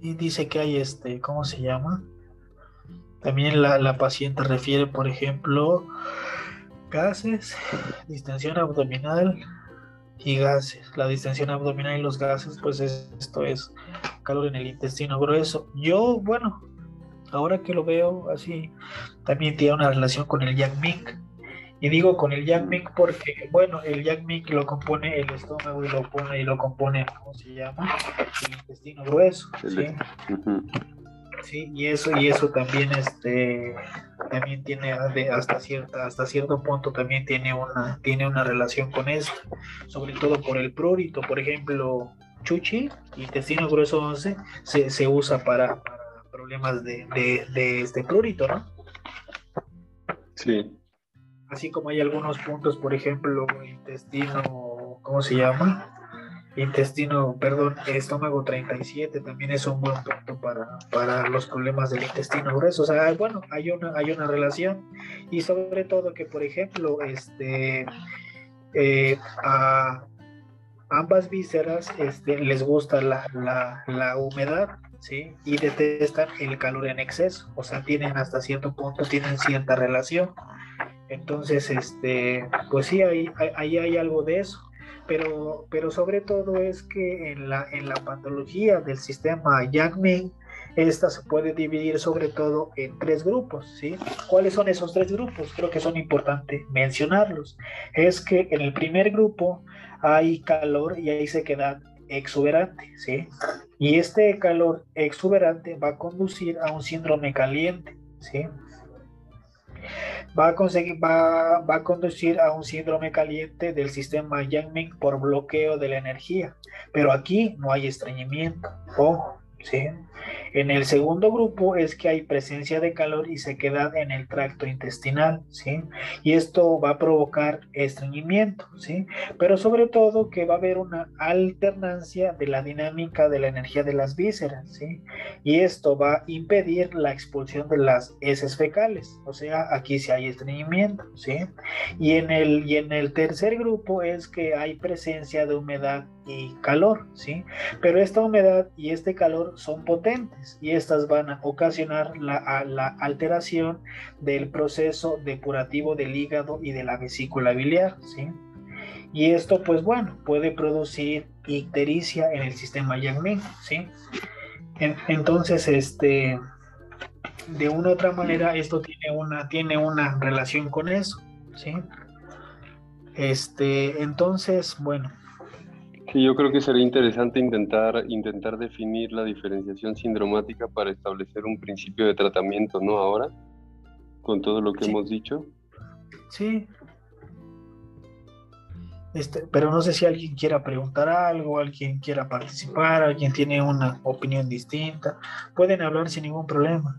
S2: Sí, dice que hay este, ¿cómo se llama? También la, la paciente refiere, por ejemplo, gases, distensión abdominal, y gases. La distensión abdominal y los gases, pues esto es calor en el intestino grueso. Yo, bueno, ahora que lo veo así, también tiene una relación con el Yang Ming. Y digo con el Yang Ming porque, bueno, el Yang Ming lo compone el estómago y lo pone y lo compone, ¿cómo se llama? El intestino grueso. ¿sí? Sí, y eso, y eso también este también tiene hasta cierta, hasta cierto punto también tiene una, tiene una relación con eso, sobre todo por el prurito, por ejemplo, chuchi, intestino grueso 11, se, se usa para, problemas de, de, de, este prurito, ¿no?
S1: Sí.
S2: Así como hay algunos puntos, por ejemplo, intestino, ¿cómo se llama? Intestino, perdón, estómago 37 también es un buen punto para, para los problemas del intestino grueso. O sea, bueno, hay una, hay una relación y sobre todo que, por ejemplo, este, eh, a ambas vísceras este, les gusta la, la, la humedad, ¿sí? Y detestan el calor en exceso, o sea, tienen hasta cierto punto, tienen cierta relación. Entonces, este, pues sí, ahí, ahí hay algo de eso pero, pero sobre todo es que en la, en la patología del sistema Yang-Ming, esta se puede dividir sobre todo en tres grupos, ¿sí? ¿Cuáles son esos tres grupos? Creo que son importantes mencionarlos. Es que en el primer grupo hay calor y hay sequedad exuberante, ¿sí? Y este calor exuberante va a conducir a un síndrome caliente, ¿sí? Va a, conseguir, va, va a conducir a un síndrome caliente del sistema Yang-Ming por bloqueo de la energía. Pero aquí no hay estreñimiento. Ojo, ¿sí? En el segundo grupo es que hay presencia de calor y sequedad en el tracto intestinal, ¿sí? Y esto va a provocar estreñimiento, ¿sí? Pero sobre todo que va a haber una alternancia de la dinámica de la energía de las vísceras, ¿sí? Y esto va a impedir la expulsión de las heces fecales, o sea, aquí sí hay estreñimiento, ¿sí? Y en el, y en el tercer grupo es que hay presencia de humedad y calor, ¿sí? Pero esta humedad y este calor son potentes y estas van a ocasionar la, alteración del proceso depurativo del hígado y de la vesícula biliar, ¿sí? Y esto, pues bueno, puede producir ictericia en el sistema Yang ¿sí? entonces, este, de una u otra manera, esto tiene una, tiene una relación con eso, ¿sí? Este, entonces, bueno.
S1: Sí, yo creo que sería interesante intentar, intentar definir la diferenciación sindromática para establecer un principio de tratamiento, ¿no? Ahora, con todo lo que hemos dicho.
S2: Sí, este, pero no sé si alguien quiera preguntar algo, alguien quiera participar, alguien tiene una opinión distinta. Pueden hablar sin ningún problema.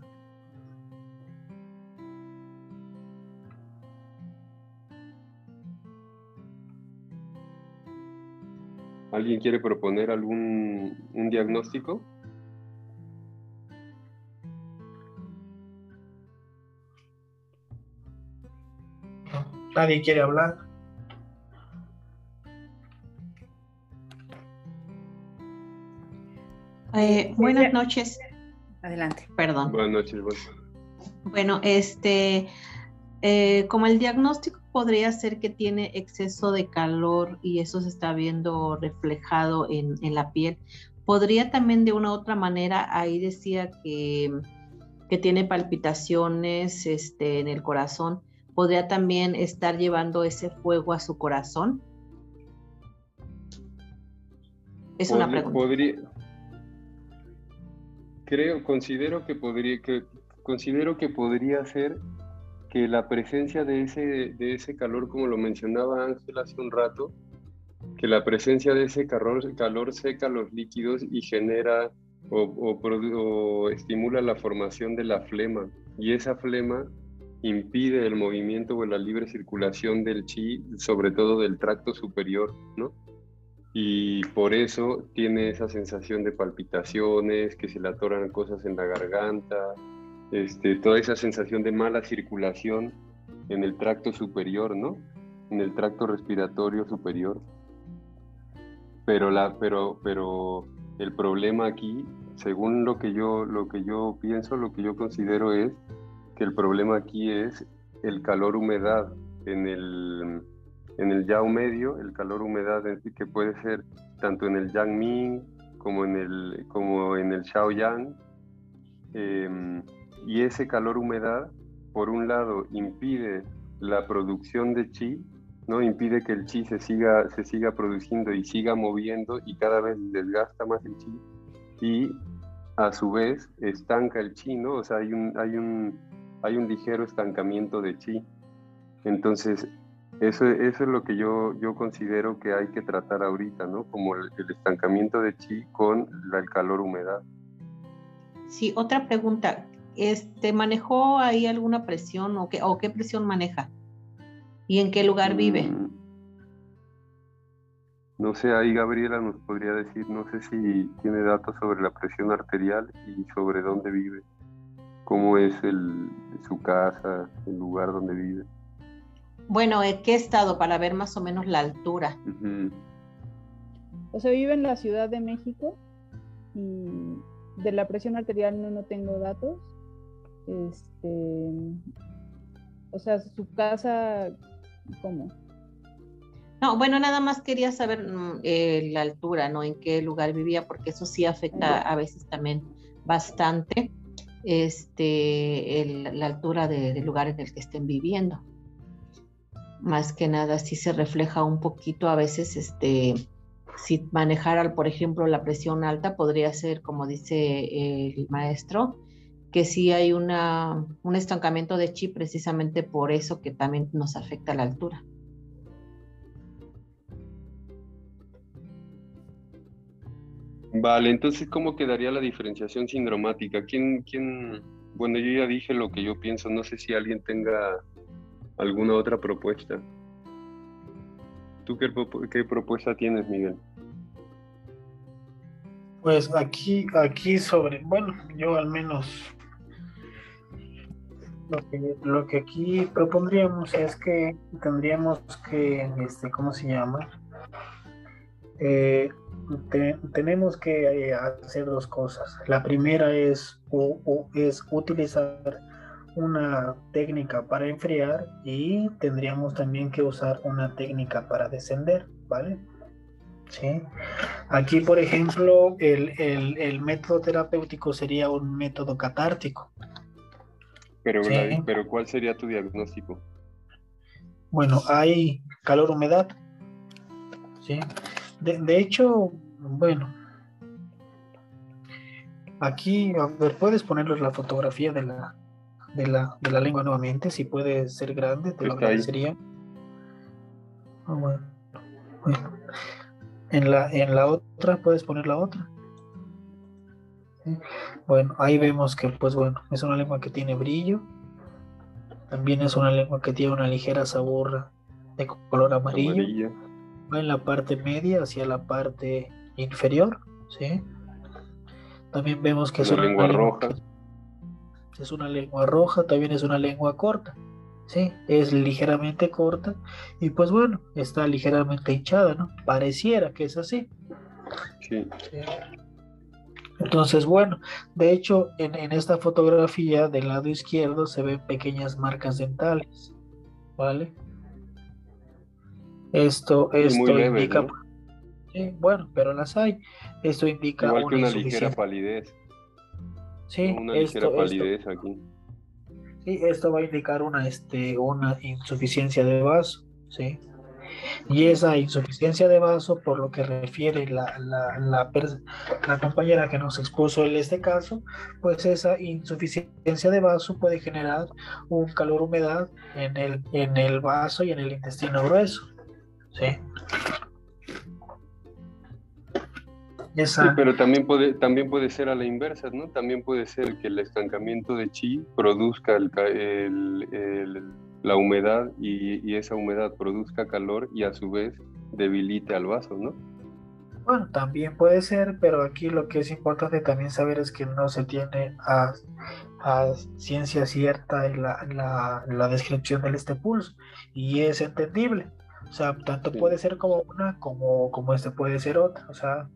S1: ¿Alguien quiere proponer algún un diagnóstico?
S2: Nadie quiere hablar.
S3: Eh, buenas noches.
S7: Adelante.
S3: Perdón.
S1: Buenas noches.
S3: Bueno, este, eh, como el diagnóstico podría ser que tiene exceso de calor y eso se está viendo reflejado en, la piel, podría también de una u otra manera, ahí decía que, que tiene palpitaciones este, en el corazón, podría también estar llevando ese fuego a su corazón. Es una pregunta.
S1: Podría, creo, considero que podría, que, considero que podría ser que la presencia de ese, de ese calor, como lo mencionaba Ángel hace un rato, que la presencia de ese calor, calor seca los líquidos y genera o, o, estimula la formación de la flema. Y esa flema impide el movimiento o la libre circulación del chi, sobre todo del tracto superior, ¿no? y por eso tiene esa sensación de palpitaciones, que se le atoran cosas en la garganta, este, toda esa sensación de mala circulación en el tracto superior, ¿no? En el tracto respiratorio superior. Pero, la, pero, pero el problema aquí, según lo que, yo, lo que yo pienso, lo que yo considero es que el problema aquí es el calor-humedad en el, en el Yao medio, el calor-humedad que puede ser tanto en el Yang Ming como en el, como en el Xiaoyang. Em, y ese calor-humedad, por un lado, impide la producción de chi, ¿no? impide que el chi se siga, se siga produciendo y siga moviendo y cada vez desgasta más el chi. Y a su vez estanca el chi, ¿no? O sea, hay un, hay un, hay un ligero estancamiento de chi. Entonces, eso, eso es lo que yo, yo considero que hay que tratar ahorita, ¿no? Como el, estancamiento de chi con el calor-humedad.
S3: Sí, otra pregunta. Este, ¿Manejó ahí alguna presión o qué, o qué presión maneja? ¿Y en qué lugar vive? Mm,
S1: no sé, ahí Gabriela nos podría decir, no sé si tiene datos sobre la presión arterial y sobre dónde vive, cómo es el, su casa, el lugar donde vive.
S3: Bueno, ¿en qué estado para ver más o menos la altura?
S4: O sea, vive en la Ciudad de México y de la presión arterial no, no tengo datos. Este, o sea, su casa, ¿cómo?
S3: No, bueno, nada más quería saber mm, eh, la altura, ¿no? En qué lugar vivía, porque eso sí afecta a veces también bastante este, la altura del lugar en el que estén viviendo más que nada sí se refleja un poquito a veces este si manejara por ejemplo la presión alta podría ser como dice el maestro que sí hay una, un estancamiento de chi precisamente por eso que también nos afecta la altura.
S1: Vale, entonces, ¿cómo quedaría la diferenciación sindromática? ¿Quién, quién, bueno, yo ya dije lo que yo pienso, no sé si alguien tenga alguna otra propuesta. ¿Tú qué, propuesta tienes, Miguel?
S2: Pues aquí, aquí sobre, bueno, yo al menos lo que, aquí propondríamos es que tendríamos que, este, ¿cómo se llama? eh, tenemos que eh, hacer dos cosas. La primera es, es utilizar una técnica para enfriar y tendríamos también que usar una técnica para descender, ¿vale? ¿Sí? Aquí, por ejemplo, el, método terapéutico sería un método catártico.
S1: Pero, pero ¿cuál sería tu diagnóstico?
S2: Bueno, hay calor-humedad. ¿sí? De, hecho, bueno, aquí, a ver, puedes ponerles la fotografía de la, de la, de la lengua nuevamente, si puede ser grande, te lo agradecería. Ah, bueno. En la, en la otra, puedes poner la otra. Bueno, ahí vemos que, pues bueno, es una lengua que tiene brillo. También es una lengua que tiene una ligera sabor de color amarillo. Va en la parte media hacia la parte inferior, ¿sí? También vemos que es una, lengua roja. Es una lengua roja, también es una lengua corta. Sí, es ligeramente corta y pues bueno, está ligeramente hinchada, ¿no? Pareciera que es así. Sí. Entonces, bueno, de hecho, en, esta fotografía del lado izquierdo se ven pequeñas marcas dentales, ¿vale? Esto, esto indica... Sí, bueno, pero las hay. Esto indica
S1: Igual que una ligera palidez.
S2: Sí,
S1: una ligera palidez aquí.
S2: Sí, esto va a indicar una, este, una insuficiencia de vaso, ¿sí? Y esa insuficiencia de vaso, por lo que refiere la, la, la, compañera que nos expuso en este caso, pues esa insuficiencia de vaso puede generar un calor humedad en el, en el vaso y en el intestino grueso, ¿sí?
S1: Sí, pero también puede, también puede ser a la inversa, ¿no? También puede ser que el estancamiento de chi produzca la humedad y, esa humedad produzca calor y a su vez debilite al vaso, ¿no?
S2: Bueno, también puede ser, pero aquí lo que es importante también saber es que no se tiene a, ciencia cierta la, la, descripción del este pulso y es entendible. O sea, tanto puede ser como una como, como este puede ser otra. O sea,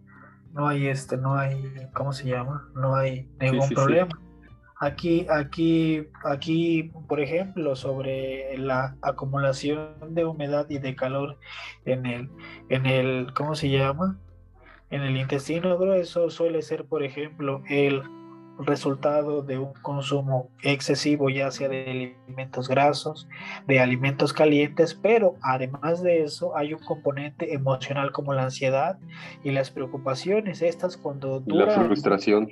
S2: no hay este, no hay, ¿cómo se llama? No hay ningún problema. Aquí, aquí, aquí, por ejemplo, sobre la acumulación de humedad y de calor en el, en el, ¿cómo se llama? En el intestino grueso suele ser, por ejemplo, el resultado de un consumo excesivo, ya sea de alimentos grasos, de alimentos calientes, pero además de eso hay un componente emocional como la ansiedad y las preocupaciones. Estas cuando
S1: dura... La frustración.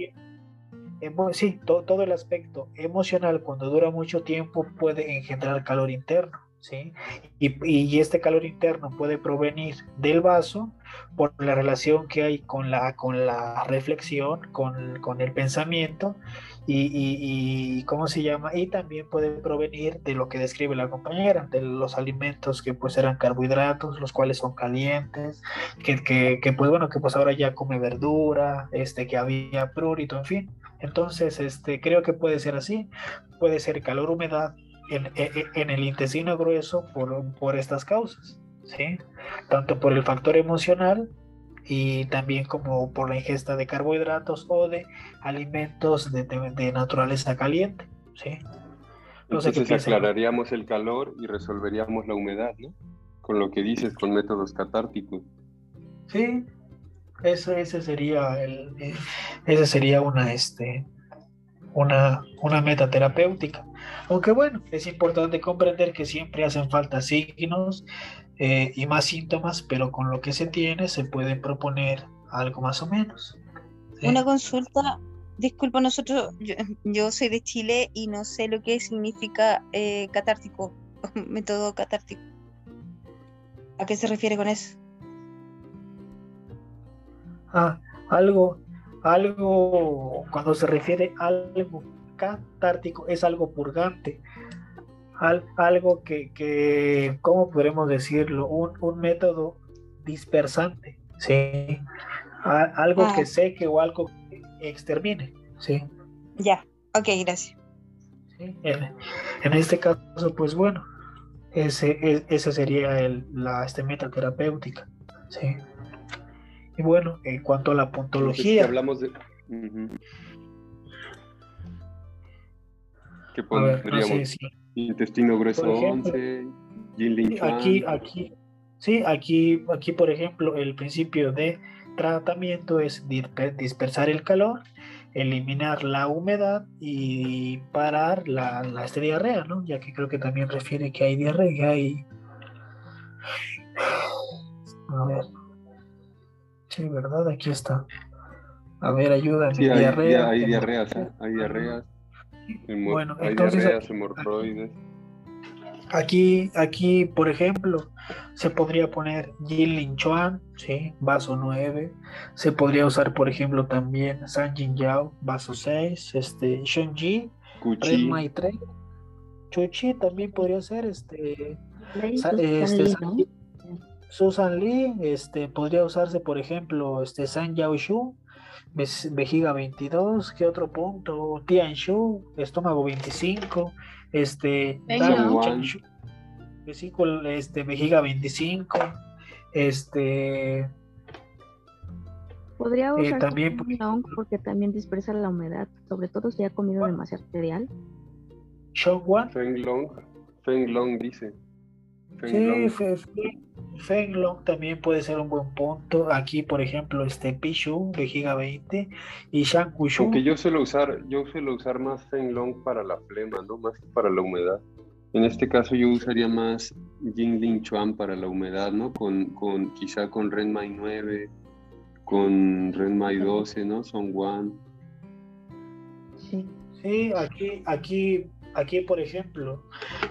S2: Sí, todo el aspecto emocional cuando dura mucho tiempo puede engendrar calor interno. ¿sí? Y, este calor interno puede provenir del vaso por la relación que hay con la, con la reflexión, con, el pensamiento y, ¿cómo se llama? Y también puede provenir de lo que describe la compañera, de los alimentos que pues eran carbohidratos, los cuales son calientes, que, que, pues bueno, que pues ahora ya come verdura, este, que había prurito, en fin. Entonces, este, creo que puede ser así, puede ser calor, humedad, en, en, el intestino grueso por, por estas causas, ¿sí? Tanto por el factor emocional y también como por la ingesta de carbohidratos o de alimentos de, de, naturaleza caliente, ¿sí?
S1: Entonces aclararíamos el calor y resolveríamos la humedad, ¿no? Con lo que dices, con métodos catárticos.
S2: Sí, ese, ese sería el, ese sería una, este, una, una meta terapéutica. Aunque bueno, es importante comprender que siempre hacen falta signos eh, y más síntomas, pero con lo que se tiene se puede proponer algo más o menos.
S8: Una consulta, disculpa, nosotros, yo, soy de Chile y no sé lo que significa eh, catártico, <laughs> método catártico. ¿A qué se refiere con eso?
S2: Ah, algo, algo, cuando se refiere a algo catártico, es algo purgante, algo que, que, ¿cómo podremos decirlo? Un, método dispersante, ¿sí? algo que ah. seque o algo que extermine, ¿sí?
S8: Ya, ok, gracias.
S2: En, este caso, pues bueno, ese, e, ese sería el, la este, meta terapéutica, ¿sí? Y bueno, en cuanto a la puntología,
S1: si hablamos de... Ujú. ¿Qué
S2: a ver, no
S1: pondríamos? Intestino grueso
S2: ejemplo,
S1: 11, Jinlin
S2: Sí,
S1: Chuan.
S2: Aquí, aquí, sí, aquí, aquí, por ejemplo, el principio de tratamiento es disper- dispersar el calor, eliminar la humedad y parar la, la este, diarrea, ¿no? Ya que creo que también refiere que hay diarrea y... <sighs> A ver. Sí, ¿verdad? Aquí está. A ver, ayúdame.
S1: Sí, hay,
S2: diarrea.
S1: ya hay diarreas, ¿eh? Hay diarreas. Hemo-
S2: Bueno,
S1: hay
S2: entonces
S1: diarreas, hemorroides.
S2: Aquí, aquí, por ejemplo, se podría poner Jin Chuan, ¿sí? vaso 9. Se podría usar, por ejemplo, también San Jin Yao, vaso 6. Este, Shunji, Red
S1: Cuchi,
S2: Mai 3. Chuchi también podría ser, este, este,
S6: Lee,
S2: San-
S6: ¿no?
S2: Susan Lee, este, podría usarse, por ejemplo, este, San Yao Shu, vejiga 22, ¿qué otro punto? Tian Shu, estómago 25, este,
S7: Feng
S2: Dan
S1: Long.
S2: Chan Shu, vesícula, este, vejiga 25, este,
S6: Podría
S2: Eh,
S6: usar
S2: también, por
S6: long porque también dispersa la humedad, sobre todo si ha comido demasiado cereal.
S2: Shongwan,
S1: Feng Long. Feng Long dice. Feng
S2: sí,
S1: Long.
S2: Fe- Fe- Feng Long también puede ser un buen punto. Aquí, por ejemplo, este Pishu, vejiga 20, y Shang Shu.
S1: Aunque yo suelo usar, yo suelo usar más Feng Long para la flema, ¿no? Más que para la humedad. En este caso yo usaría más Jinlin Chuan para la humedad, ¿no? Con, con quizá con Renmai 9, con Renmai 12, ¿no? Son One.
S6: Sí.
S2: Sí, aquí, aquí, aquí, por ejemplo,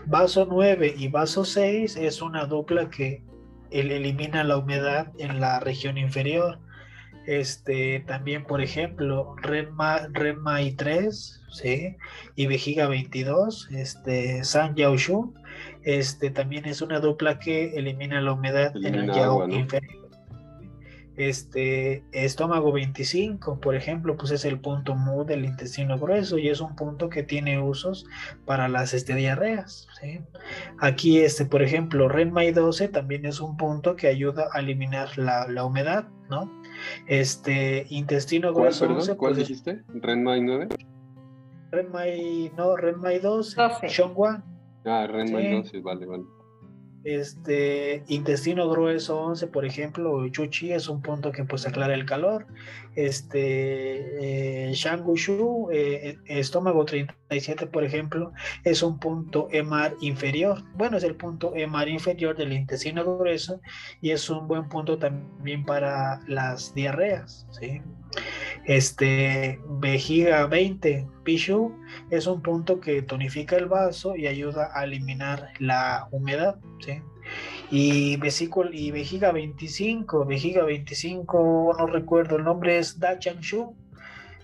S2: vaso 9 y vaso 6 es una dupla que el- elimina la humedad en la región inferior. Este, también, por ejemplo, Redma, Redma y 3, ¿sí? Y Vejiga 22, este, San Yao Shu, este, también es una dupla que elimina la humedad en el Yao inferior. Este, estómago 25, por ejemplo, pues es el punto mu del intestino grueso y es un punto que tiene usos para las este, diarreas. ¿sí? Aquí, este, por ejemplo, Renmai 12 también es un punto que ayuda a eliminar la, la humedad, ¿no? Este, intestino
S1: ¿Cuál,
S2: grueso
S1: perdón?
S2: 11,
S1: ¿Cuál
S2: pues, es
S1: dijiste? ¿Renmai 9?
S2: Renmai, no, Renmai 12,
S7: 12.
S2: Shongwan.
S1: Ah, Renmai
S2: Sí.
S1: 12, vale, vale.
S2: Este intestino grueso 11, por ejemplo, Chuchi es un punto que pues aclara el calor. Este eh, Shangushu, eh, estómago 37, por ejemplo, es un punto EMAR inferior. Bueno, es el punto EMAR inferior del intestino grueso y es un buen punto también para las diarreas, ¿sí? Este vejiga 20, Pishu, es un punto que tonifica el vaso y ayuda a eliminar la humedad, ¿sí? Y vesícula y vejiga 25, vejiga 25, no recuerdo el nombre, es Dachan Shu.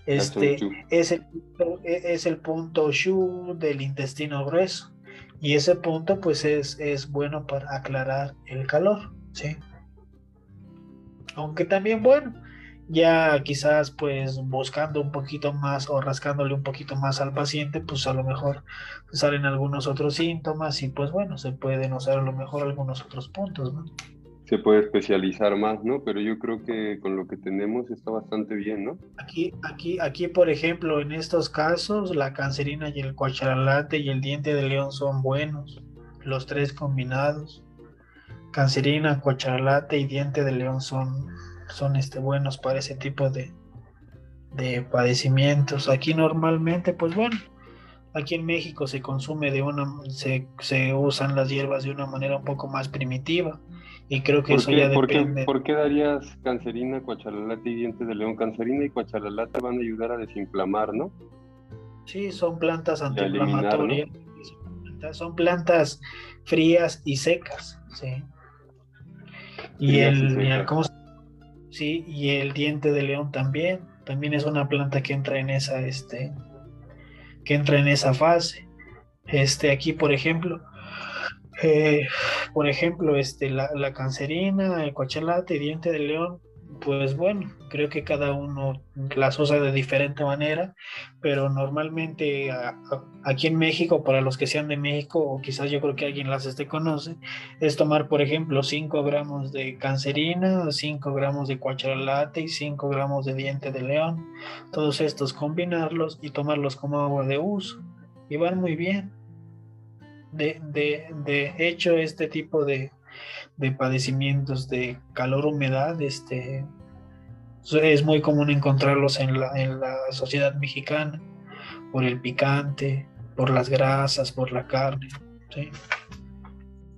S2: Este es el, punto- e- es el punto Shu del intestino grueso. Y ese punto, pues, es, es bueno para aclarar el calor, ¿sí? Aunque también, bueno, ya quizás pues buscando un poquito más o rascándole un poquito más al paciente, pues a lo mejor salen algunos otros síntomas y pues bueno, se pueden usar a lo mejor algunos otros puntos, ¿no?
S1: Se puede especializar más, ¿no? Pero yo creo que con lo que tenemos está bastante bien, ¿no?
S2: Aquí, aquí, aquí, por ejemplo, en estos casos, la cancerina y el cuacharalate y el diente de león son buenos, los tres combinados. Cancerina, cuacharalate y diente de león son, son este, buenos para ese tipo de, de padecimientos. Aquí normalmente, pues bueno, aquí en México se consume de una, se, se usan las hierbas de una manera un poco más primitiva. Y creo que
S1: ¿Por
S2: eso
S1: qué,
S2: ya
S1: por qué-
S2: depende.
S1: por qué darías cancerina, cuachalalate y diente de león? Cancerina y cuachalalate van a ayudar a desinflamar, ¿no?
S2: Sí, son plantas antiinflamatorias. Son plantas- Son plantas frías y secas, sí. Y
S1: Frías y
S2: el, y
S1: secas.
S2: ¿cómo se- sí, y el diente de león también, también es una planta que entra en esa, este, que entra en esa fase. Este, aquí, por ejemplo, eh, por ejemplo, este, la, la cancerina, el coachalate, diente de león, pues bueno, creo que cada uno las usa de diferente manera, pero normalmente aquí en México, para los que sean de México, o quizás yo creo que alguien las este conoce, es tomar, por ejemplo, 5 gramos de cancerina, 5 gramos de cuacharolate y 5 gramos de diente de león. Todos estos combinarlos y tomarlos como agua de uso. Y van muy bien. De, de, de hecho, este tipo de, de padecimientos de calor, humedad, este, es muy común encontrarlos en la, en la sociedad mexicana, por el picante, por las grasas, por la carne.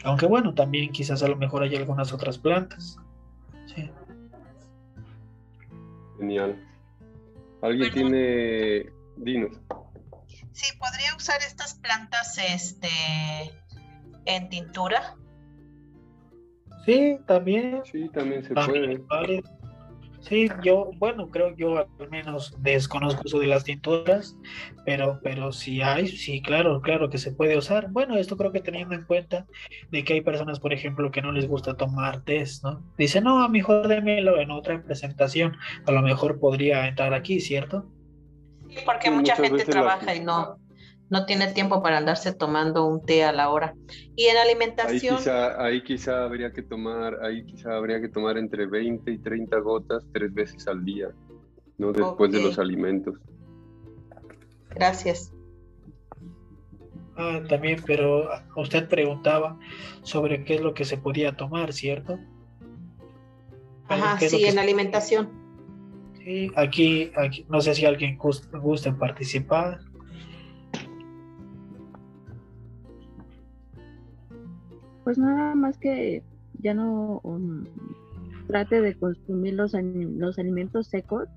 S2: Aunque bueno, también quizás a lo mejor hay algunas otras plantas.
S1: Genial. ¿Alguien tiene... Dinos.
S3: Sí, podría usar estas plantas este, en tintura.
S2: Sí, también.
S1: Sí, también se puede.
S2: Sí, yo, bueno, creo yo al menos desconozco eso de las tinturas, pero, pero si hay, sí, claro, claro que se puede usar. Bueno, esto creo que teniendo en cuenta de que hay personas, por ejemplo, que no les gusta tomar test, ¿no? Dice, no, a mejor démelo en otra presentación, a lo mejor podría entrar aquí, ¿cierto?
S3: Sí, porque mucha gente trabaja y no, no tiene tiempo para andarse tomando un té a la hora. Y en alimentación...
S1: Ahí quizá, ahí quizá habría que tomar, ahí quizá habría que tomar entre 20 y 30 gotas tres veces al día, ¿no? Después de los alimentos.
S3: Gracias.
S2: Ah, también, pero usted preguntaba sobre qué es lo que se podía tomar, ¿cierto?
S3: Ajá, sí, en alimentación.
S2: Sí, aquí, aquí, no sé si alguien gusta participar.
S6: Pues nada más que ya no um, trate de consumir los, los alimentos secos,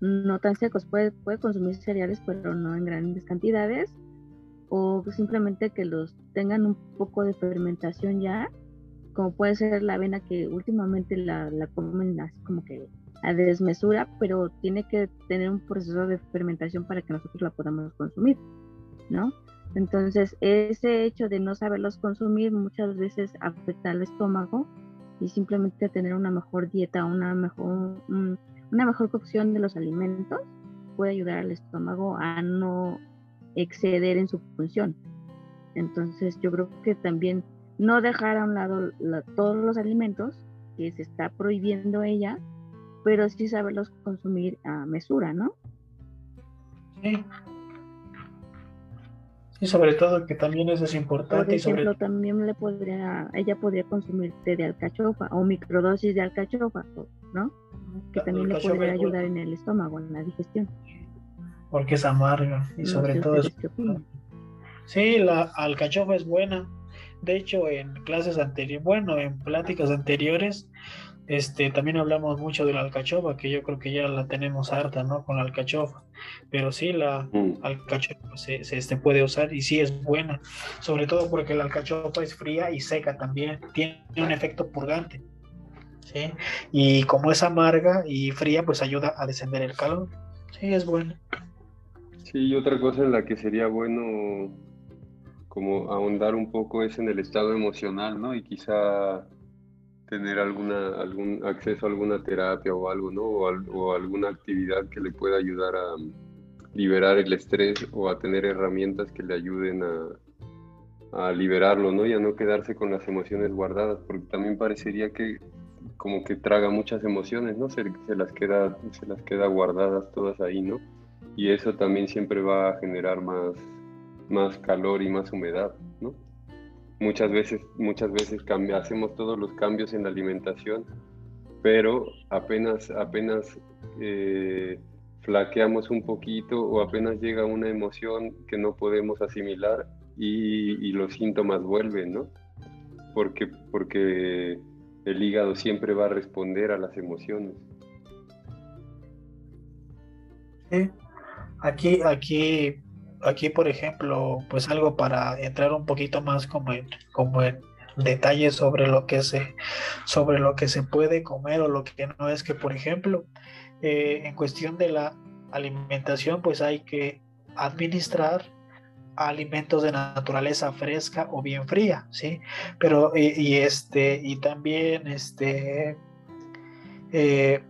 S6: no tan secos, puede, consumir cereales, pero no en grandes cantidades, o simplemente que los tengan un poco de fermentación ya, como puede ser la avena que últimamente la, la comen así como que a desmesura, pero tiene que tener un proceso de fermentación para que nosotros la podamos consumir, ¿no? Entonces, ese hecho de no saberlos consumir muchas veces afecta al estómago y simplemente tener una mejor dieta, una mejor, una mejor cocción de los alimentos puede ayudar al estómago a no exceder en su función. Entonces, yo creo que también no dejar a un lado todos los alimentos que se está prohibiendo ella, pero sí saberlos consumir a mesura, ¿no?
S2: Sí, y sobre todo que también eso es importante.
S6: Por ejemplo, también le podría, ella podría consumir té de alcachofa o microdosis de alcachofa, ¿no? Que también le podría ayudar en el estómago, en la digestión.
S2: Porque es amarga y sobre todo es... Sí, la alcachofa es buena. De hecho, en clases anteriores, bueno, en pláticas anteriores, este, también hablamos mucho de la alcachofa, que yo creo que ya la tenemos harta, ¿no? Con la alcachofa. Pero sí, la mm. alcachofa se, se este, puede usar y sí es buena. Sobre todo porque la alcachofa es fría y seca también. Tiene un efecto purgante. ¿sí? Y como es amarga y fría, pues ayuda a descender el calor. Sí, es buena.
S1: Sí, y otra cosa en la que sería bueno como ahondar un poco es en el estado emocional, ¿no? Y quizá tener alguna, algún acceso a alguna terapia o algo, ¿no? O, alguna actividad que le pueda ayudar a mm, liberar el estrés o a tener herramientas que le ayuden a, a liberarlo, ¿no? Y a no quedarse con las emociones guardadas, porque también parecería que como que traga muchas emociones, ¿no? Se, se, las queda, se las queda guardadas todas ahí, ¿no? Y eso también siempre va a generar más, más calor y más humedad, ¿no? Muchas veces, muchas veces hacemos todos los cambios en la alimentación, pero apenas, apenas eh, flaqueamos un poquito o apenas llega una emoción que no podemos asimilar y, los síntomas vuelven, ¿no? Porque, porque el hígado siempre va a responder a las emociones.
S2: Sí. Aquí, aquí aquí, por ejemplo, pues algo para entrar un poquito más como en, como en detalles sobre lo que se sobre lo que se puede comer o lo que no es que por ejemplo eh, en cuestión de la alimentación pues hay que administrar alimentos de naturaleza fresca o bien fría sí pero y, este y también este eh,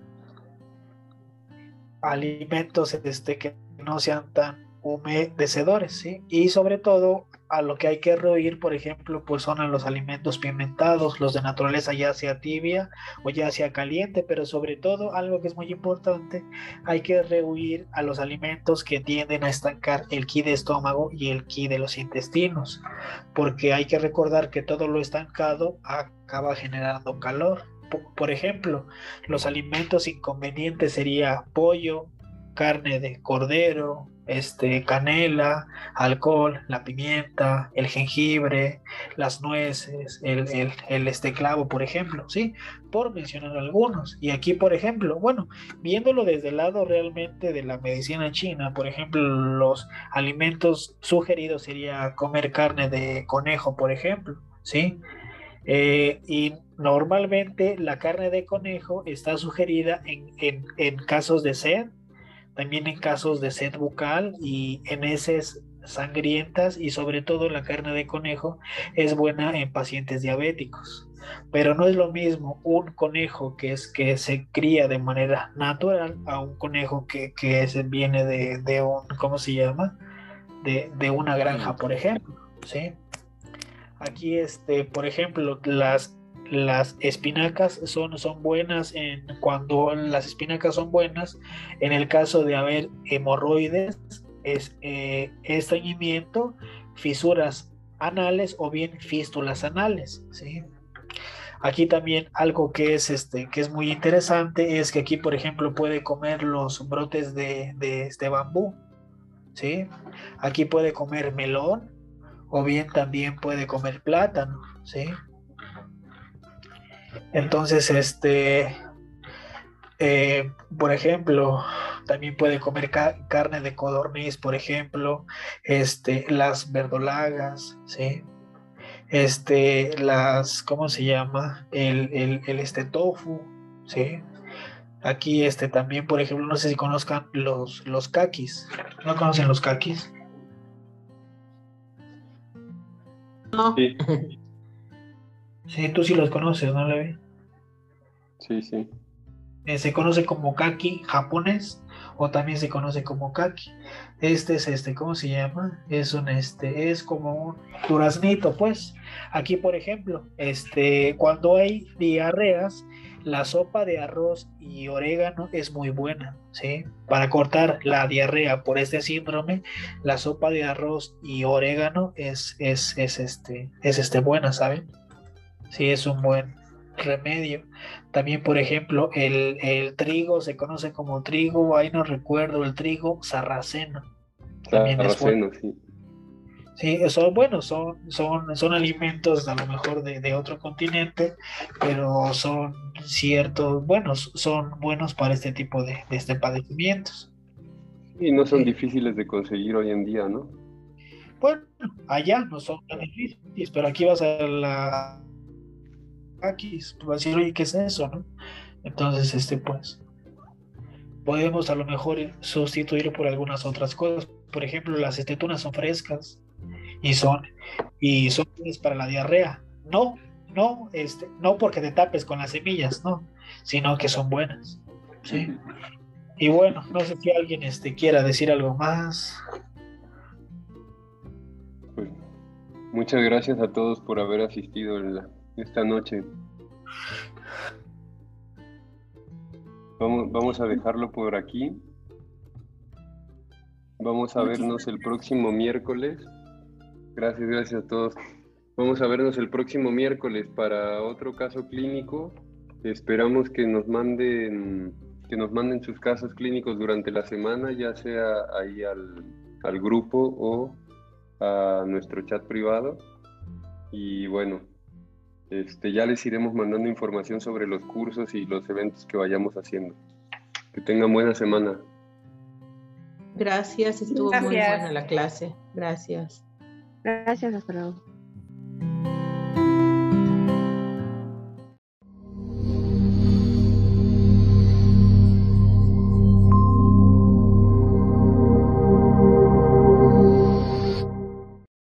S2: alimentos este, que no sean tan humedecedores, ¿sí? Y sobre todo a lo que hay que rehuir, por ejemplo, pues son los alimentos pimentados, los de naturaleza ya sea tibia o ya sea caliente, pero sobre todo algo que es muy importante, hay que rehuir a los alimentos que tienden a estancar el ki de estómago y el ki de los intestinos, porque hay que recordar que todo lo estancado acaba generando calor. Por ejemplo, los alimentos inconvenientes sería pollo, carne de cordero, este, canela, alcohol, la pimienta, el jengibre, las nueces, el, el, este clavo, por ejemplo, ¿sí? Por mencionar algunos. Y aquí, por ejemplo, bueno, viéndolo desde el lado realmente de la medicina china, por ejemplo, los alimentos sugeridos sería comer carne de conejo, por ejemplo, ¿sí? Eh, y normalmente la carne de conejo está sugerida en, en, en casos de sed, también en casos de sed bucal y en heces sangrientas y sobre todo la carne de conejo es buena en pacientes diabéticos. Pero no es lo mismo un conejo que es que se cría de manera natural a un conejo que, que viene de, de, un, ¿cómo se llama? De, de una granja, por ejemplo. ¿sí? Aquí, este, por ejemplo, las las espinacas son, son buenas en cuando las espinacas son buenas en el caso de haber hemorroides es eh, estreñimiento fisuras anales o bien fístulas anales ¿sí? aquí también algo que es este que es muy interesante es que aquí por ejemplo puede comer los brotes de, de este bambú ¿sí? aquí puede comer melón o bien también puede comer plátano ¿sí? Entonces, este, eh, por ejemplo, también puede comer carne de codorniz, por ejemplo, este, las verdolagas, ¿sí? Este, las, ¿cómo se llama? El, el, el este tofu, ¿sí? Aquí, este, también, por ejemplo, no sé si conozcan los, los kakis. ¿No conocen los kakis?
S3: No.
S1: Sí, <laughs>
S2: Sí, tú sí los conoces, ¿no, Levi?
S1: sí, sí.
S2: Eh, se conoce como kaki japonés o también se conoce como kaki. Este es este, ¿cómo se llama? Es un este, es como un duraznito, pues. Aquí, por ejemplo, este, cuando hay diarreas, la sopa de arroz y orégano es muy buena, ¿sí? Para cortar la diarrea por este síndrome, la sopa de arroz y orégano es, es, es este, es este buena, ¿saben? Sí, es un buen remedio. También, por ejemplo, el, el trigo se conoce como trigo, ahí no recuerdo, el trigo sarraceno. También es bueno.
S1: Sarraceno, sí.
S2: Sí, son buenos, son, son, son alimentos a lo mejor de, de otro continente, pero son ciertos, buenos, son buenos para este tipo de, de este padecimientos.
S1: Y no son
S2: Sí.
S1: difíciles de conseguir hoy en día, ¿no?
S2: Bueno, allá no son tan difíciles, pero aquí vas a la aquí vas a decir, oye, ¿qué es eso? no? Entonces, este, pues, podemos a lo mejor sustituirlo por algunas otras cosas. Por ejemplo, las estetunas son frescas y son, y son para la diarrea. No, no, este, no porque te tapes con las semillas, no, sino que son buenas. Sí. Y bueno, no sé si alguien este, quiera decir algo más.
S1: Pues, muchas gracias a todos por haber asistido en la- esta noche. Vamos, vamos a dejarlo por aquí. Vamos a vernos el próximo miércoles. Gracias, gracias a todos. Vamos a vernos el próximo miércoles para otro caso clínico. Esperamos que nos manden, que nos manden sus casos clínicos durante la semana, ya sea ahí al, al grupo o a nuestro chat privado. Y bueno, este, ya les iremos mandando información sobre los cursos y los eventos que vayamos haciendo. Que tengan buena semana.
S3: Gracias, estuvo muy buena la clase. Gracias.
S6: Gracias, hasta luego.